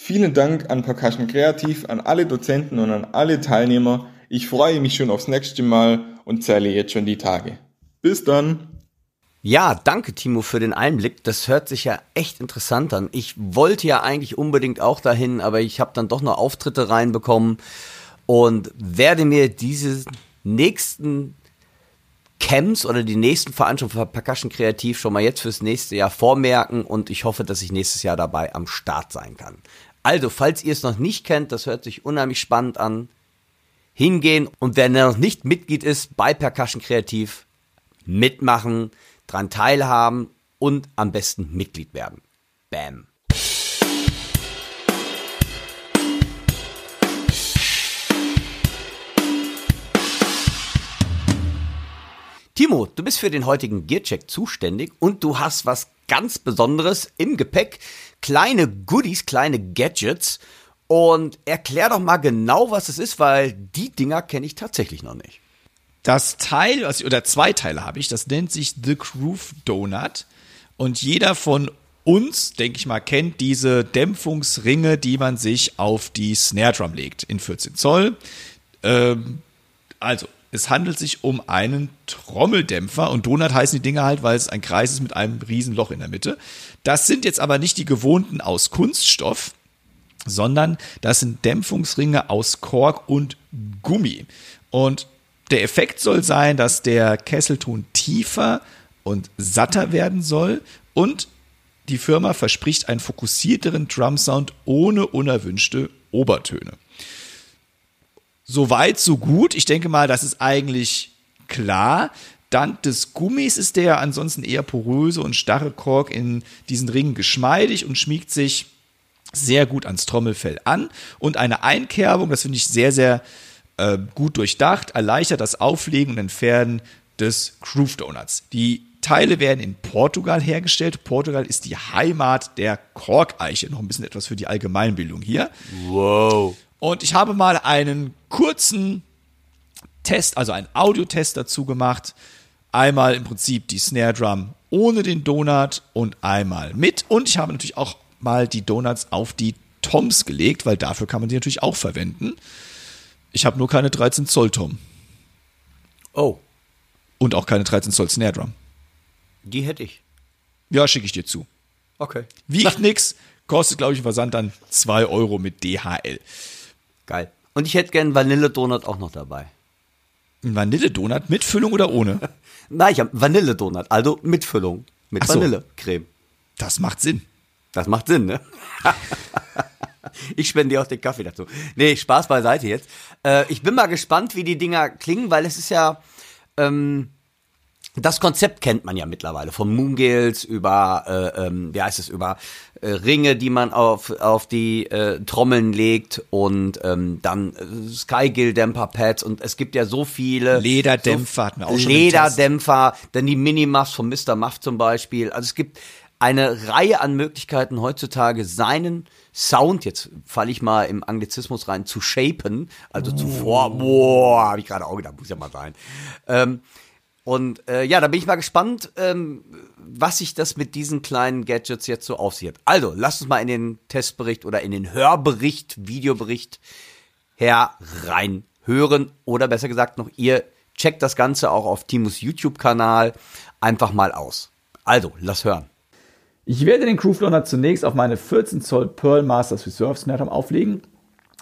Vielen Dank an Percussion Kreativ, an alle Dozenten und an alle Teilnehmer. Ich freue mich schon aufs nächste Mal und zähle jetzt schon die Tage. Bis dann! Ja, danke Timo für den Einblick. Das hört sich ja echt interessant an. Ich wollte ja eigentlich unbedingt auch dahin, aber ich habe dann doch noch Auftritte reinbekommen und werde mir diese nächsten Camps oder die nächsten Veranstaltungen von Percussion Kreativ schon mal jetzt fürs nächste Jahr vormerken und ich hoffe, dass ich nächstes Jahr dabei am Start sein kann. Also, falls ihr es noch nicht kennt, das hört sich unheimlich spannend an, hingehen und wer noch nicht Mitglied ist bei Percussion Kreativ, mitmachen, dran teilhaben und am besten Mitglied werden. Bam. Timo, du bist für den heutigen Gearcheck zuständig und du hast was ganz Besonderes im Gepäck. Kleine Goodies, kleine Gadgets. Und erklär doch mal genau, was es ist, weil die Dinger kenne ich tatsächlich noch nicht. Das Teil, oder zwei Teile habe ich, das nennt sich The Groove Donut. Und jeder von uns, denke ich mal, kennt diese Dämpfungsringe, die man sich auf die Snare Drum legt in 14 Zoll. Ähm, also, es handelt sich um einen Trommeldämpfer und Donut heißen die Dinger halt, weil es ein Kreis ist mit einem riesen Loch in der Mitte. Das sind jetzt aber nicht die gewohnten aus Kunststoff, sondern das sind Dämpfungsringe aus Kork und Gummi. Und der Effekt soll sein, dass der Kesselton tiefer und satter werden soll und die Firma verspricht einen fokussierteren Drum-Sound ohne unerwünschte Obertöne. Soweit, so gut. Ich denke mal, das ist eigentlich klar. Dank des Gummis ist der ansonsten eher poröse und starre Kork in diesen Ringen geschmeidig und schmiegt sich sehr gut ans Trommelfell an. Und eine Einkerbung, das finde ich sehr, sehr äh, gut durchdacht, erleichtert das Auflegen und Entfernen des Groove Donuts. Die Teile werden in Portugal hergestellt. Portugal ist die Heimat der Korkeiche. Noch ein bisschen etwas für die Allgemeinbildung hier. Wow. Und ich habe mal einen kurzen Test, also einen Audiotest dazu gemacht. Einmal im Prinzip die Snare Drum ohne den Donut und einmal mit. Und ich habe natürlich auch mal die Donuts auf die Toms gelegt, weil dafür kann man die natürlich auch verwenden. Ich habe nur keine 13 Zoll Tom. Oh. Und auch keine 13 Zoll Snare Drum. Die hätte ich. Ja, schicke ich dir zu. Okay. Wiegt nix, kostet, glaube ich, ein Versand dann 2 Euro mit DHL. Geil. Und ich hätte gern Vanille-Donut auch noch dabei. Ein Vanille-Donut mit Füllung oder ohne? Nein, ich habe Vanille-Donut, also mit Füllung. Mit so. Vanillecreme. Das macht Sinn. Das macht Sinn, ne? ich spende dir auch den Kaffee dazu. Nee, Spaß beiseite jetzt. Äh, ich bin mal gespannt, wie die Dinger klingen, weil es ist ja, ähm, das Konzept kennt man ja mittlerweile. Von Moongales über, äh, ähm, wie heißt es, über äh, Ringe, die man auf, auf die äh, Trommeln legt und ähm, dann äh, Skygill-Dämper-Pads und es gibt ja so viele. Lederdämpfer hatten wir auch schon Lederdämpfer, dann die Minimuffs von Mr. Muff zum Beispiel. Also es gibt eine Reihe an Möglichkeiten heutzutage seinen Sound, jetzt falle ich mal im Anglizismus rein, zu shapen, also zuvor, boah, habe ich gerade auch gedacht, muss ja mal sein. Ähm, und äh, ja, da bin ich mal gespannt, ähm, was sich das mit diesen kleinen Gadgets jetzt so aufsieht. Also, lasst uns mal in den Testbericht oder in den Hörbericht, Videobericht hereinhören. Oder besser gesagt noch, ihr checkt das Ganze auch auf Timus YouTube-Kanal einfach mal aus. Also, lass hören. Ich werde den Groove zunächst auf meine 14 Zoll Pearl Masters Reserve Snare auflegen.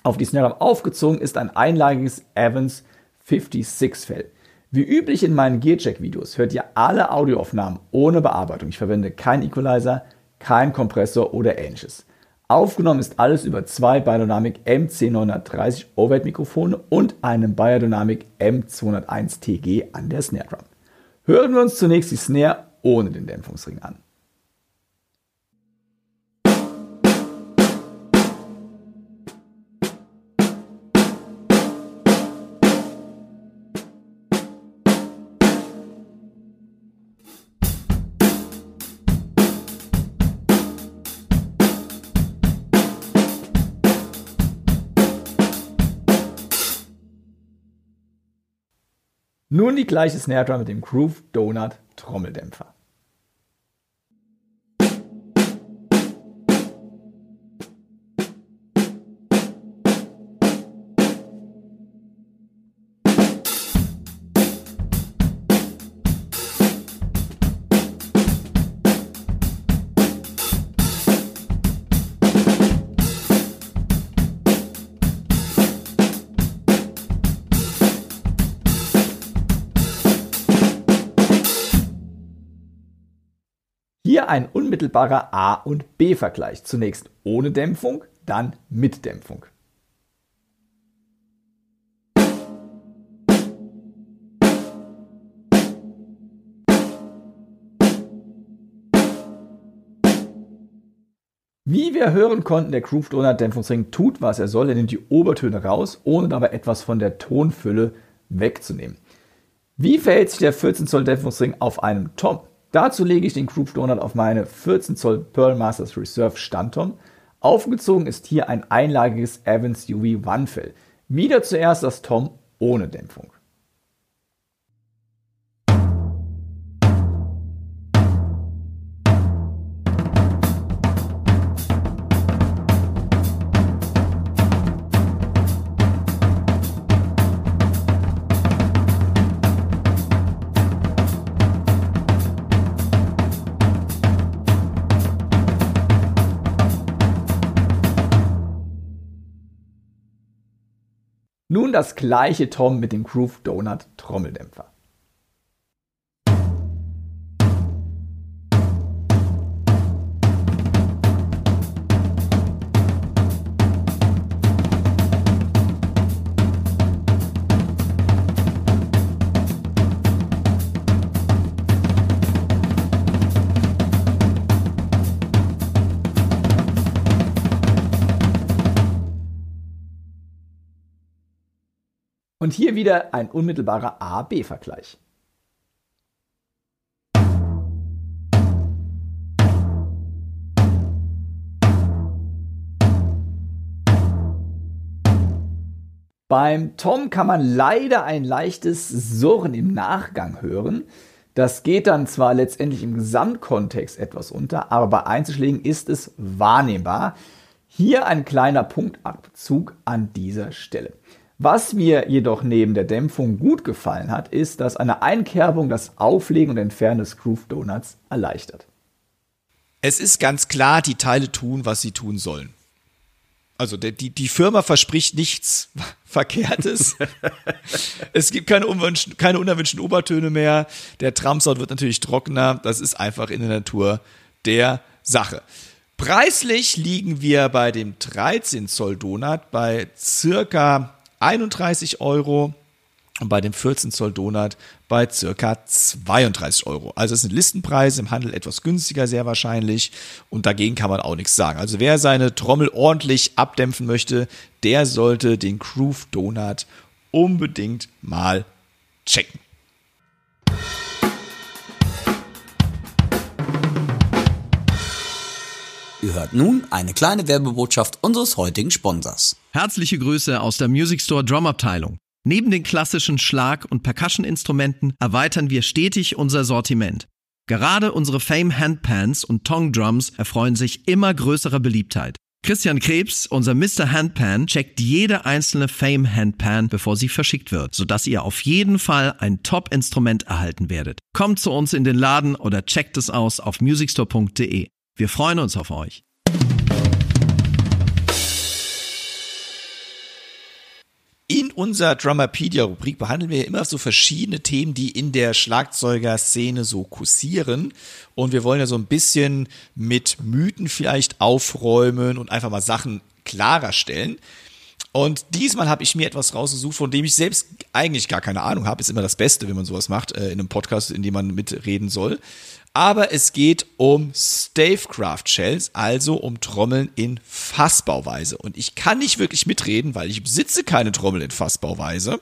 Auf die Snare aufgezogen ist ein einlagiges Evans 56 Fell. Wie üblich in meinen Gearcheck-Videos hört ihr alle Audioaufnahmen ohne Bearbeitung. Ich verwende keinen Equalizer, keinen Kompressor oder ähnliches. Aufgenommen ist alles über zwei Biodynamic MC930 Overhead-Mikrofone und einem Biodynamic M201 TG an der Snare Drum. Hören wir uns zunächst die Snare ohne den Dämpfungsring an. Nun die gleiche Snare Drum mit dem Groove Donut Trommeldämpfer. Ein unmittelbarer A- und B-Vergleich. Zunächst ohne Dämpfung, dann mit Dämpfung. Wie wir hören konnten, der Groove Donut Dämpfungsring tut, was er soll. Er nimmt die Obertöne raus, ohne dabei etwas von der Tonfülle wegzunehmen. Wie verhält sich der 14 Zoll Dämpfungsring auf einem Tom? Dazu lege ich den Groove Donut auf meine 14 Zoll Pearl Masters Reserve Standtom. Aufgezogen ist hier ein einlagiges Evans UV One Fell. Wieder zuerst das Tom ohne Dämpfung. Das gleiche Tom mit dem Groove Donut Trommeldämpfer. Und hier wieder ein unmittelbarer A-B-Vergleich. Beim Tom kann man leider ein leichtes Surren im Nachgang hören. Das geht dann zwar letztendlich im Gesamtkontext etwas unter, aber bei Einzelschlägen ist es wahrnehmbar. Hier ein kleiner Punktabzug an dieser Stelle. Was mir jedoch neben der Dämpfung gut gefallen hat, ist, dass eine Einkerbung das Auflegen und Entfernen des Groove Donuts erleichtert. Es ist ganz klar, die Teile tun, was sie tun sollen. Also die, die Firma verspricht nichts Verkehrtes. es gibt keine, keine unerwünschten Obertöne mehr. Der Tramsound wird natürlich trockener. Das ist einfach in der Natur der Sache. Preislich liegen wir bei dem 13 Zoll Donut bei circa 31 Euro und bei dem 14 Zoll Donut bei circa 32 Euro. Also es sind Listenpreise im Handel etwas günstiger sehr wahrscheinlich und dagegen kann man auch nichts sagen. Also wer seine Trommel ordentlich abdämpfen möchte, der sollte den Groove Donut unbedingt mal checken. Ihr hört nun eine kleine Werbebotschaft unseres heutigen Sponsors. Herzliche Grüße aus der Music Store Drum Abteilung. Neben den klassischen Schlag- und Percussion-Instrumenten erweitern wir stetig unser Sortiment. Gerade unsere Fame Handpans und Tong Drums erfreuen sich immer größerer Beliebtheit. Christian Krebs, unser Mr. Handpan, checkt jede einzelne Fame Handpan, bevor sie verschickt wird, sodass ihr auf jeden Fall ein Top-Instrument erhalten werdet. Kommt zu uns in den Laden oder checkt es aus auf musicstore.de. Wir freuen uns auf euch. In unserer Drummerpedia-Rubrik behandeln wir immer so verschiedene Themen, die in der Schlagzeugerszene so kursieren. Und wir wollen ja so ein bisschen mit Mythen vielleicht aufräumen und einfach mal Sachen klarer stellen. Und diesmal habe ich mir etwas rausgesucht, von dem ich selbst eigentlich gar keine Ahnung habe. Ist immer das Beste, wenn man sowas macht, äh, in einem Podcast, in dem man mitreden soll. Aber es geht um Stavecraft Shells, also um Trommeln in Fassbauweise. Und ich kann nicht wirklich mitreden, weil ich besitze keine Trommel in Fassbauweise.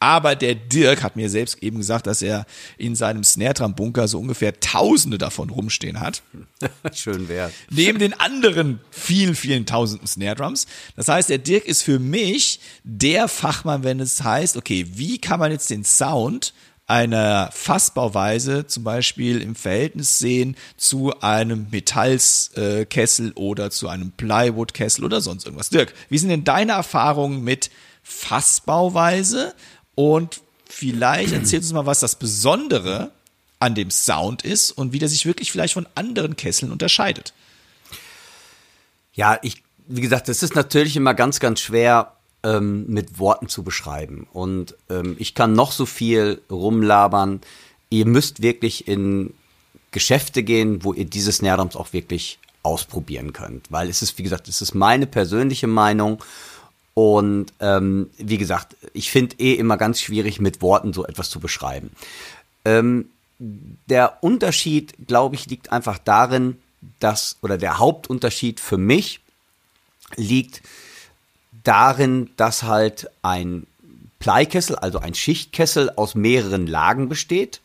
Aber der Dirk hat mir selbst eben gesagt, dass er in seinem Snare Drum Bunker so ungefähr Tausende davon rumstehen hat. Schön wert. Neben den anderen vielen, vielen Tausenden Snare Drums. Das heißt, der Dirk ist für mich der Fachmann, wenn es heißt, okay, wie kann man jetzt den Sound einer Fassbauweise zum Beispiel im Verhältnis sehen zu einem Metallskessel oder zu einem Plywoodkessel oder sonst irgendwas. Dirk, wie sind denn deine Erfahrungen mit Fassbauweise? Und vielleicht erzählst uns mal, was das Besondere an dem Sound ist und wie der sich wirklich vielleicht von anderen Kesseln unterscheidet. Ja, ich, wie gesagt, das ist natürlich immer ganz, ganz schwer ähm, mit Worten zu beschreiben. Und ähm, ich kann noch so viel rumlabern. Ihr müsst wirklich in Geschäfte gehen, wo ihr diese Snare Drums auch wirklich ausprobieren könnt. Weil es ist, wie gesagt, es ist meine persönliche Meinung. Und ähm, wie gesagt, ich finde eh immer ganz schwierig, mit Worten so etwas zu beschreiben. Ähm, der Unterschied, glaube ich, liegt einfach darin, dass, oder der Hauptunterschied für mich liegt darin, dass halt ein Pleikessel, also ein Schichtkessel aus mehreren Lagen besteht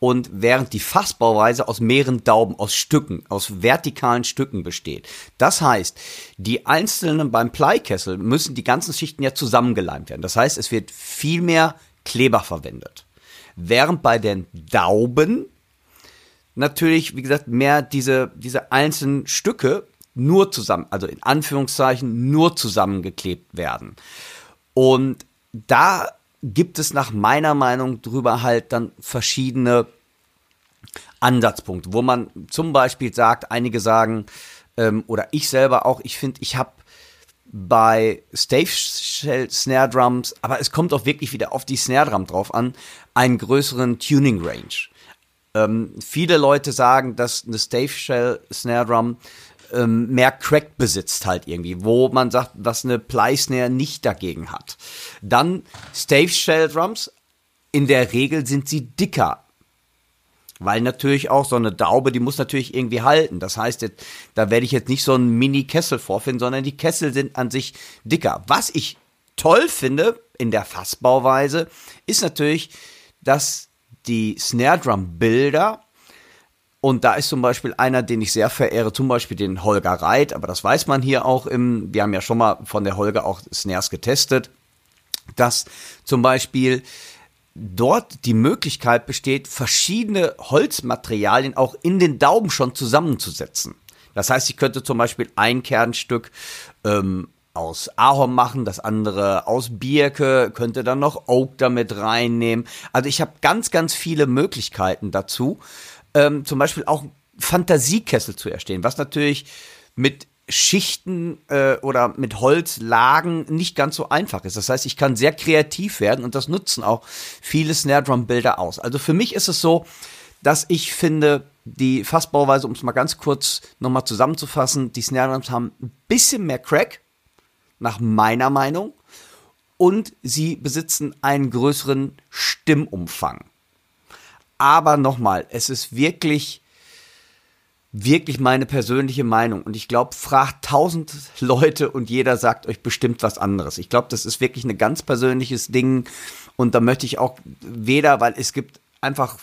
und während die Fassbauweise aus mehreren Daumen, aus Stücken, aus vertikalen Stücken besteht. Das heißt, die einzelnen beim Pleikessel müssen die ganzen Schichten ja zusammengeleimt werden. Das heißt, es wird viel mehr Kleber verwendet. Während bei den Dauben natürlich, wie gesagt, mehr diese, diese einzelnen Stücke nur zusammen, also in Anführungszeichen nur zusammengeklebt werden. Und da gibt es nach meiner Meinung drüber halt dann verschiedene Ansatzpunkte, wo man zum Beispiel sagt, einige sagen, ähm, oder ich selber auch, ich finde, ich habe bei Stave Shell Snare Drums, aber es kommt auch wirklich wieder auf die Snare Drum drauf an, einen größeren Tuning Range. Ähm, viele Leute sagen, dass eine Stave Shell Snare Drum ähm, mehr Crack besitzt halt irgendwie, wo man sagt, was eine Ply-Snare nicht dagegen hat. Dann Stave Shell Drums, in der Regel sind sie dicker. Weil natürlich auch so eine Daube, die muss natürlich irgendwie halten. Das heißt, jetzt, da werde ich jetzt nicht so einen Mini-Kessel vorfinden, sondern die Kessel sind an sich dicker. Was ich toll finde in der Fassbauweise, ist natürlich, dass die Snare Drum Bilder und da ist zum Beispiel einer, den ich sehr verehre, zum Beispiel den Holger Reit, aber das weiß man hier auch im, wir haben ja schon mal von der Holger auch Snares getestet, dass zum Beispiel dort die Möglichkeit besteht, verschiedene Holzmaterialien auch in den Daumen schon zusammenzusetzen. Das heißt, ich könnte zum Beispiel ein Kernstück ähm, aus Ahorn machen, das andere aus Birke, könnte dann noch Oak damit reinnehmen. Also ich habe ganz, ganz viele Möglichkeiten dazu ähm, zum Beispiel auch Fantasiekessel zu erstellen, was natürlich mit Schichten äh, oder mit Holzlagen nicht ganz so einfach ist. Das heißt, ich kann sehr kreativ werden und das nutzen auch viele Snare Drum Bilder aus. Also für mich ist es so, dass ich finde, die Fassbauweise, um es mal ganz kurz nochmal zusammenzufassen, die Snare Drums haben ein bisschen mehr Crack, nach meiner Meinung, und sie besitzen einen größeren Stimmumfang. Aber nochmal, es ist wirklich, wirklich meine persönliche Meinung. Und ich glaube, fragt tausend Leute und jeder sagt euch bestimmt was anderes. Ich glaube, das ist wirklich ein ganz persönliches Ding. Und da möchte ich auch weder, weil es gibt einfach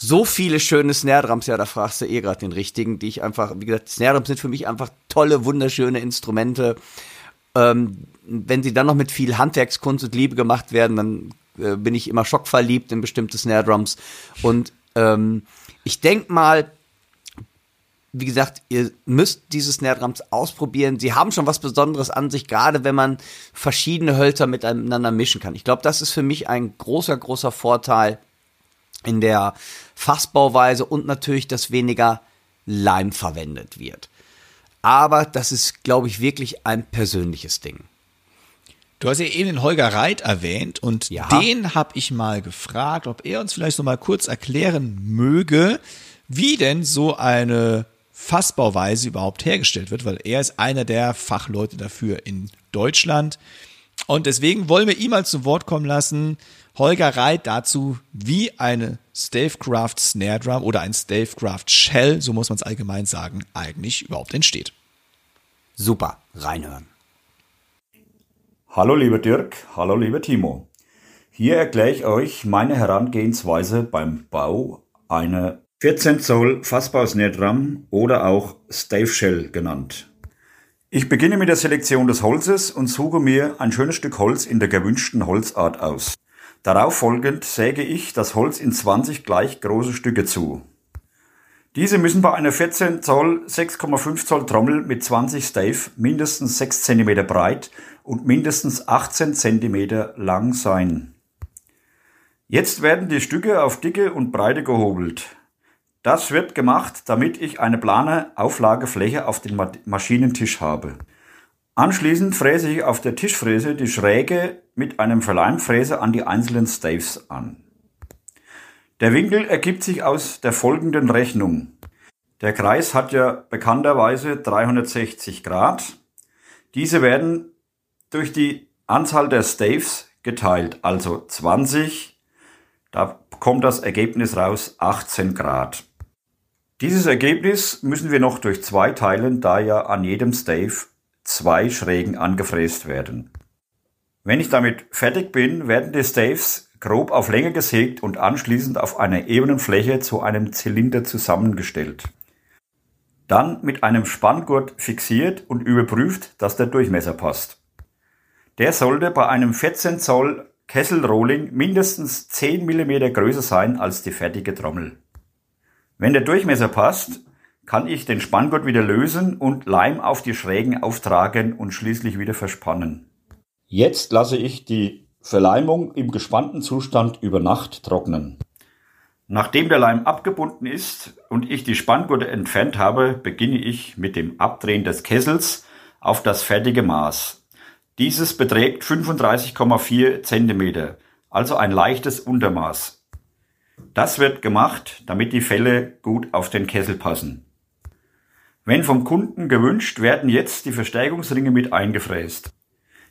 so viele schöne Snare Drums, ja, da fragst du eh gerade den richtigen, die ich einfach, wie gesagt, Snare Drums sind für mich einfach tolle, wunderschöne Instrumente. Ähm, wenn sie dann noch mit viel Handwerkskunst und Liebe gemacht werden, dann äh, bin ich immer schockverliebt in bestimmte Snare Drums. Und ähm, ich denke mal, wie gesagt, ihr müsst diese Snare Drums ausprobieren. Sie haben schon was Besonderes an sich, gerade wenn man verschiedene Hölzer miteinander mischen kann. Ich glaube, das ist für mich ein großer, großer Vorteil in der Fassbauweise und natürlich, dass weniger Leim verwendet wird. Aber das ist, glaube ich, wirklich ein persönliches Ding. Du hast ja eben den Holger Reit erwähnt und ja. den habe ich mal gefragt, ob er uns vielleicht noch mal kurz erklären möge, wie denn so eine Fassbauweise überhaupt hergestellt wird, weil er ist einer der Fachleute dafür in Deutschland. Und deswegen wollen wir ihn mal zu Wort kommen lassen. Holger Reit dazu, wie eine Stavecraft Snare Drum oder ein Stavecraft Shell, so muss man es allgemein sagen, eigentlich überhaupt entsteht. Super, reinhören. Hallo lieber Dirk, hallo lieber Timo. Hier erkläre ich euch meine Herangehensweise beim Bau einer 14 Zoll Fassbausnare oder auch Stave Shell genannt. Ich beginne mit der Selektion des Holzes und suche mir ein schönes Stück Holz in der gewünschten Holzart aus. Darauf folgend säge ich das Holz in 20 gleich große Stücke zu. Diese müssen bei einer 14 Zoll 6,5 Zoll Trommel mit 20 Stave mindestens 6 cm breit und mindestens 18 cm lang sein. Jetzt werden die Stücke auf Dicke und Breite gehobelt. Das wird gemacht, damit ich eine plane Auflagefläche auf dem Maschinentisch habe. Anschließend fräse ich auf der Tischfräse die Schräge mit einem Verleimfräser an die einzelnen Staves an. Der Winkel ergibt sich aus der folgenden Rechnung. Der Kreis hat ja bekannterweise 360 Grad. Diese werden durch die Anzahl der Staves geteilt, also 20. Da kommt das Ergebnis raus 18 Grad. Dieses Ergebnis müssen wir noch durch zwei teilen, da ja an jedem Stave zwei Schrägen angefräst werden. Wenn ich damit fertig bin, werden die Staves grob auf Länge gesägt und anschließend auf einer ebenen Fläche zu einem Zylinder zusammengestellt. Dann mit einem Spanngurt fixiert und überprüft, dass der Durchmesser passt. Der sollte bei einem 14 Zoll Kesselrolling mindestens 10 mm größer sein als die fertige Trommel. Wenn der Durchmesser passt, kann ich den Spanngurt wieder lösen und Leim auf die Schrägen auftragen und schließlich wieder verspannen. Jetzt lasse ich die Verleimung im gespannten Zustand über Nacht trocknen. Nachdem der Leim abgebunden ist und ich die Spanngurte entfernt habe, beginne ich mit dem Abdrehen des Kessels auf das fertige Maß. Dieses beträgt 35,4 cm, also ein leichtes Untermaß. Das wird gemacht, damit die Fälle gut auf den Kessel passen. Wenn vom Kunden gewünscht, werden jetzt die Verstärkungsringe mit eingefräst.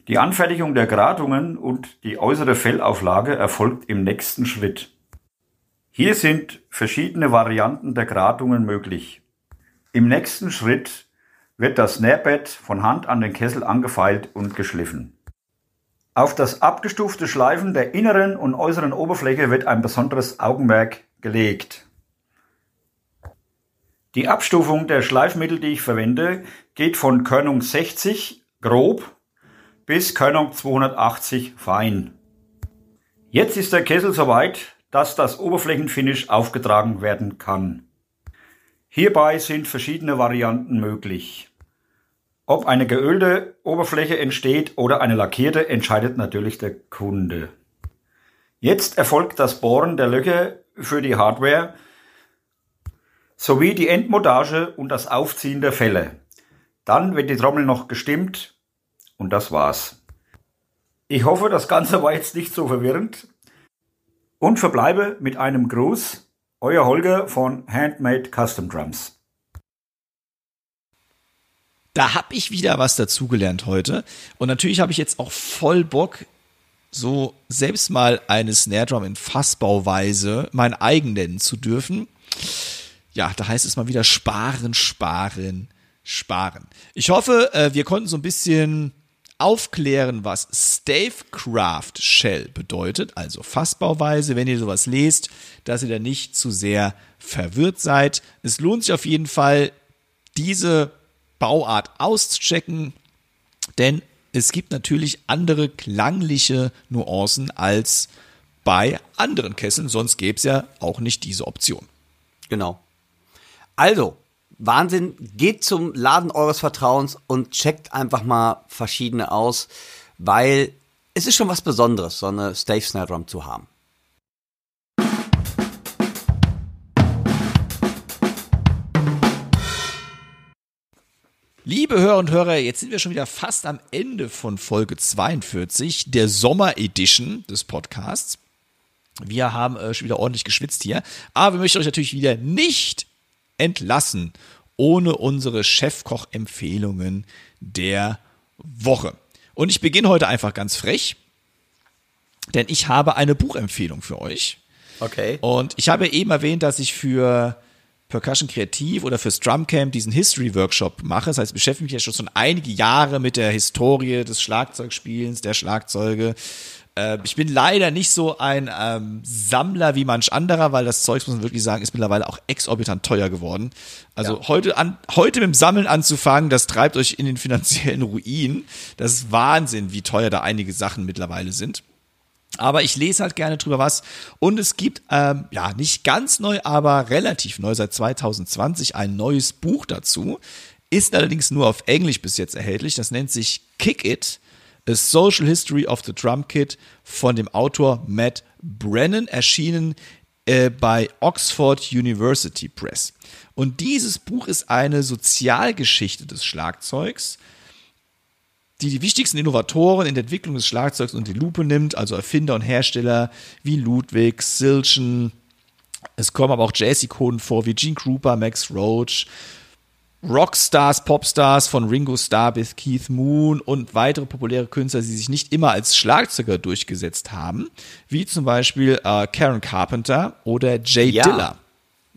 Die Anfertigung der Gratungen und die äußere Fellauflage erfolgt im nächsten Schritt. Hier sind verschiedene Varianten der Gratungen möglich. Im nächsten Schritt wird das Nähbett von Hand an den Kessel angefeilt und geschliffen. Auf das abgestufte Schleifen der inneren und äußeren Oberfläche wird ein besonderes Augenmerk gelegt. Die Abstufung der Schleifmittel, die ich verwende, geht von Körnung 60 grob bis Körnung 280 fein. Jetzt ist der Kessel soweit, dass das Oberflächenfinish aufgetragen werden kann. Hierbei sind verschiedene Varianten möglich. Ob eine geölte Oberfläche entsteht oder eine lackierte, entscheidet natürlich der Kunde. Jetzt erfolgt das Bohren der Löcher für die Hardware sowie die Endmontage und das Aufziehen der Fälle. Dann wird die Trommel noch gestimmt und das war's. Ich hoffe, das Ganze war jetzt nicht so verwirrend und verbleibe mit einem Gruß. Euer Holger von Handmade Custom Drums. Da habe ich wieder was dazugelernt heute. Und natürlich habe ich jetzt auch voll Bock, so selbst mal eine Snare Drum in Fassbauweise mein eigen nennen zu dürfen. Ja, da heißt es mal wieder sparen, sparen, sparen. Ich hoffe, äh, wir konnten so ein bisschen aufklären, was Stavecraft Shell bedeutet, also Fassbauweise, wenn ihr sowas lest, dass ihr da nicht zu sehr verwirrt seid. Es lohnt sich auf jeden Fall, diese Bauart auszuchecken, denn es gibt natürlich andere klangliche Nuancen als bei anderen Kesseln, sonst gäbe es ja auch nicht diese Option. Genau. Also, Wahnsinn, geht zum Laden eures Vertrauens und checkt einfach mal verschiedene aus, weil es ist schon was Besonderes, so eine Stave Snare Drum zu haben. Liebe Hörer und Hörer, jetzt sind wir schon wieder fast am Ende von Folge 42 der Sommer Edition des Podcasts. Wir haben äh, schon wieder ordentlich geschwitzt hier, aber wir möchten euch natürlich wieder nicht entlassen ohne unsere Chefkoch-Empfehlungen der Woche. Und ich beginne heute einfach ganz frech, denn ich habe eine Buchempfehlung für euch. Okay. Und ich habe eben erwähnt, dass ich für Percussion Kreativ oder fürs Drumcamp diesen History Workshop mache. Das heißt, ich beschäftige mich ja schon, schon einige Jahre mit der Historie des Schlagzeugspielens, der Schlagzeuge. Äh, ich bin leider nicht so ein ähm, Sammler wie manch anderer, weil das Zeug, muss man wirklich sagen, ist mittlerweile auch exorbitant teuer geworden. Also ja. heute an, heute mit dem Sammeln anzufangen, das treibt euch in den finanziellen Ruin. Das ist Wahnsinn, wie teuer da einige Sachen mittlerweile sind. Aber ich lese halt gerne drüber was. Und es gibt, ähm, ja, nicht ganz neu, aber relativ neu, seit 2020 ein neues Buch dazu. Ist allerdings nur auf Englisch bis jetzt erhältlich. Das nennt sich Kick It, A Social History of the Drum Kit von dem Autor Matt Brennan, erschienen äh, bei Oxford University Press. Und dieses Buch ist eine Sozialgeschichte des Schlagzeugs die die wichtigsten Innovatoren in der Entwicklung des Schlagzeugs unter die Lupe nimmt, also Erfinder und Hersteller wie Ludwig, Silchen, Es kommen aber auch Jazz-Ikonen vor, wie Gene Krupa, Max Roach, Rockstars, Popstars von Ringo Starr bis Keith Moon und weitere populäre Künstler, die sich nicht immer als Schlagzeuger durchgesetzt haben, wie zum Beispiel äh, Karen Carpenter oder Jay Ja. Diller.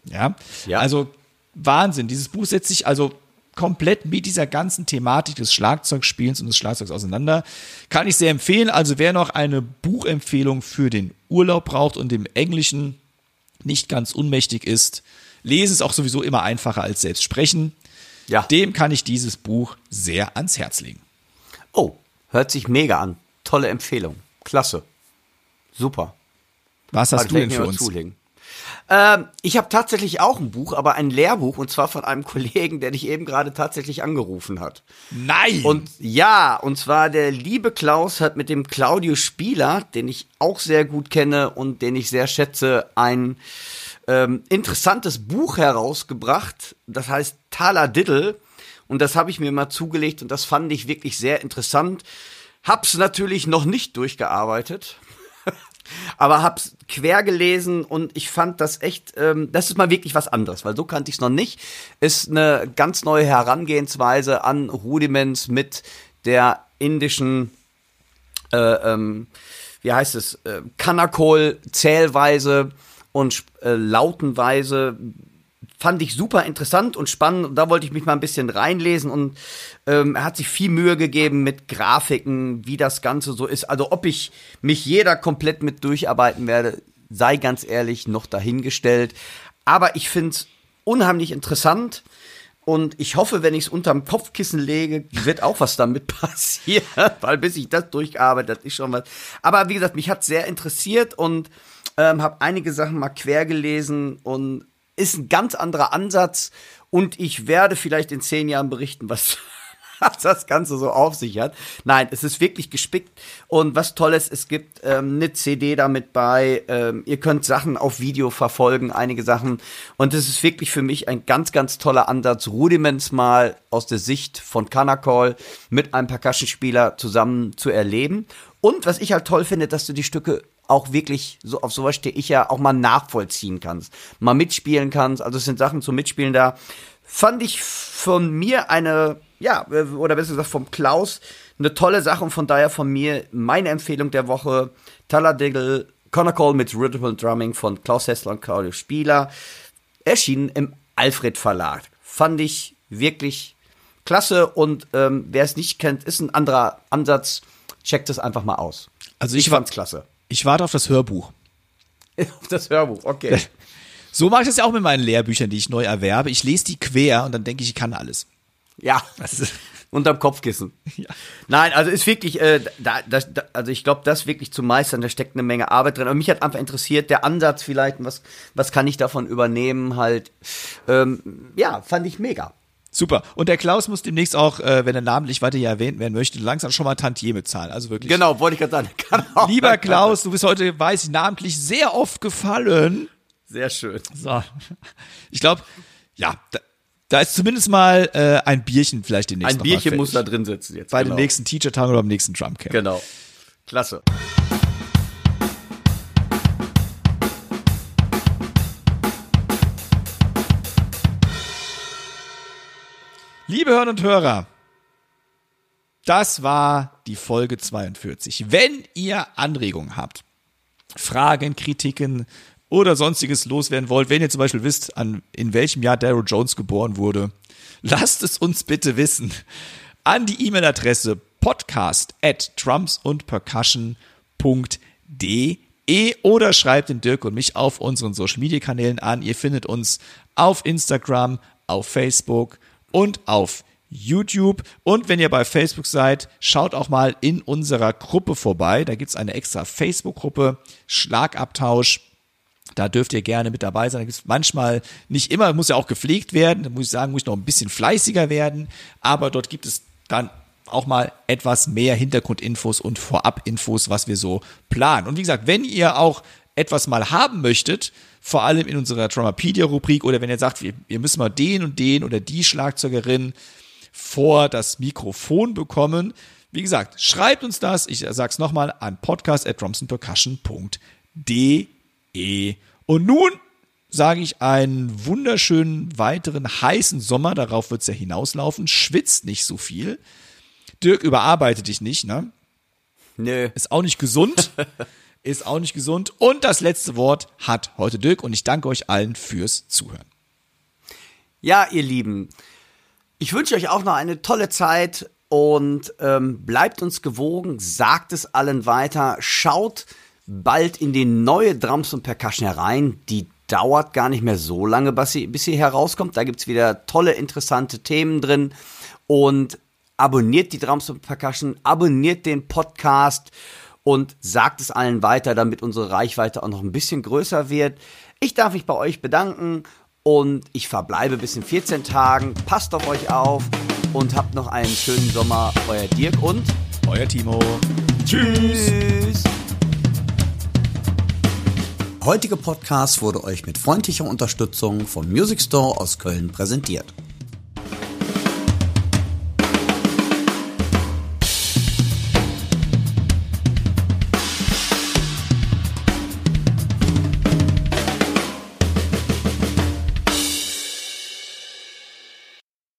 Ja? Ja. also Wahnsinn. Dieses Buch setzt sich also komplett mit dieser ganzen Thematik des Schlagzeugspielens und des Schlagzeugs auseinander. Kann ich sehr empfehlen. Also wer noch eine Buchempfehlung für den Urlaub braucht und im Englischen nicht ganz unmächtig ist, lesen ist auch sowieso immer einfacher als selbst sprechen. Ja. Dem kann ich dieses Buch sehr ans Herz legen. Oh, hört sich mega an. Tolle Empfehlung. Klasse. Super. Was hast Also du denn für uns? zulegen. Ähm, ich habe tatsächlich auch ein Buch, aber ein Lehrbuch und zwar von einem Kollegen, der dich eben gerade tatsächlich angerufen hat. Nein! Und ja, und zwar der liebe Klaus hat mit dem Claudio Spieler, den ich auch sehr gut kenne und den ich sehr schätze, ein ähm, interessantes Buch herausgebracht. Das heißt Thaler Diddle. Und das habe ich mir mal zugelegt und das fand ich wirklich sehr interessant. Hab's natürlich noch nicht durchgearbeitet. Aber hab's quer gelesen und ich fand das echt, ähm, das ist mal wirklich was anderes, weil so kannte ich es noch nicht. Ist eine ganz neue Herangehensweise an Rudiments mit der indischen, äh, ähm, wie heißt es, äh, Kanakol-Zählweise und äh, Lautenweise. Fand ich super interessant und spannend. Und da wollte ich mich mal ein bisschen reinlesen und ähm, er hat sich viel Mühe gegeben mit Grafiken, wie das Ganze so ist. Also ob ich mich jeder komplett mit durcharbeiten werde, sei ganz ehrlich noch dahingestellt. Aber ich finde es unheimlich interessant. Und ich hoffe, wenn ich es unterm Kopfkissen lege, wird auch was damit passieren, weil bis ich das durchgearbeitet ist schon was. Aber wie gesagt, mich hat sehr interessiert und ähm, habe einige Sachen mal quer gelesen und ist ein ganz anderer Ansatz. Und ich werde vielleicht in zehn Jahren berichten, was, das Ganze so auf sich hat. Nein, es ist wirklich gespickt. Und was Tolles, es gibt ähm, eine CD damit bei. Ähm, ihr könnt Sachen auf Video verfolgen, einige Sachen. Und es ist wirklich für mich ein ganz, ganz toller Ansatz, Rudiments mal aus der Sicht von Kanakol mit einem Percussion-Spieler zusammen zu erleben. Und was ich halt toll finde, dass du die Stücke auch wirklich, so auf sowas stehe ich ja, auch mal nachvollziehen kannst, mal mitspielen kannst. Also es sind Sachen zum Mitspielen da. Fand ich von mir eine, ja, äh, oder besser gesagt vom Klaus, eine tolle Sache und von daher von mir meine Empfehlung der Woche, Talladega Conacol mit Rhythm and Drumming von Klaus Hessler und Claudio Spieler, erschienen im Alfred Verlag. Fand ich wirklich klasse und ähm, wer es nicht kennt, ist ein anderer Ansatz. Checkt es einfach mal aus. Also Ich ich, fand's klasse. Ich warte auf das Hörbuch. Auf das Hörbuch, okay. So mache ich das ja auch mit meinen Lehrbüchern, die ich neu erwerbe. Ich lese die quer und dann denke ich, ich kann alles. Ja, unterm Kopfkissen. Nein, also ist wirklich, äh, da, das, da, also ich glaube, das wirklich zu meistern, da steckt eine Menge Arbeit drin. Aber mich hat einfach interessiert, der Ansatz vielleicht, was, was kann ich davon übernehmen, halt, ähm, ja, fand ich mega. Super. Und der Klaus muss demnächst auch, äh, wenn er namentlich weiter hier erwähnt werden möchte, langsam schon mal Tantieme zahlen. Also wirklich. Genau, wollte ich gerade sagen. Kann auch Lieber Klaus, du bist heute, weiß ich, namentlich sehr oft gefallen. Sehr schön. So. Ich glaube, ja, da, da ist zumindest mal äh, ein Bierchen vielleicht demnächst Ein Bierchen muss da drin sitzen jetzt. Bei genau. dem nächsten Teacher-Tag oder beim nächsten Drumcamp. Genau. Klasse. Liebe Hörner und Hörer, das war die Folge 42. Wenn ihr Anregungen habt, Fragen, Kritiken oder sonstiges loswerden wollt, wenn ihr zum Beispiel wisst, an, in welchem Jahr Daryl Jones geboren wurde, lasst es uns bitte wissen. An die E-Mail-Adresse podcast at drumsundpercussion.de oder schreibt den Dirk und mich auf unseren Social-Media-Kanälen an. Ihr findet uns auf Instagram, auf Facebook und auf YouTube. Und wenn ihr bei Facebook seid, schaut auch mal in unserer Gruppe vorbei. Da gibt's eine extra Facebook-Gruppe, Schlagabtausch. Da dürft ihr gerne mit dabei sein. Da gibt's manchmal, nicht immer, muss ja auch gepflegt werden. Da muss ich sagen, muss ich noch ein bisschen fleißiger werden. Aber dort gibt es dann auch mal etwas mehr Hintergrundinfos und Vorabinfos, was wir so planen. Und wie gesagt, wenn ihr auch etwas mal haben möchtet, vor allem in unserer Dramapedia-Rubrik oder wenn ihr sagt, wir, wir müssen mal den und den oder die Schlagzeugerin vor das Mikrofon bekommen. Wie gesagt, schreibt uns das, ich sag's nochmal, an podcast at drumsandpercussion.de. Und nun sage ich einen wunderschönen weiteren heißen Sommer. Darauf wird's ja hinauslaufen. Schwitzt nicht so viel. Dirk, überarbeite dich nicht, ne? Nö. Ist auch nicht gesund. ist auch nicht gesund. Und das letzte Wort hat heute Dirk und ich danke euch allen fürs Zuhören. Ja, ihr Lieben, ich wünsche euch auch noch eine tolle Zeit und ähm, bleibt uns gewogen, sagt es allen weiter, schaut bald in die neue Drums und Percussion herein. Die dauert gar nicht mehr so lange, bis sie, bis sie herauskommt. Da gibt's wieder tolle, interessante Themen drin. Und abonniert die Drums und Percussion, abonniert den Podcast und sagt es allen weiter, damit unsere Reichweite auch noch ein bisschen größer wird. Ich darf mich bei euch bedanken und ich verbleibe bis in 14 Tagen. Passt auf euch auf und habt noch einen schönen Sommer. Euer Dirk und euer Timo. Tschüss. Heutige Podcast wurde euch mit freundlicher Unterstützung vom Music Store aus Köln präsentiert.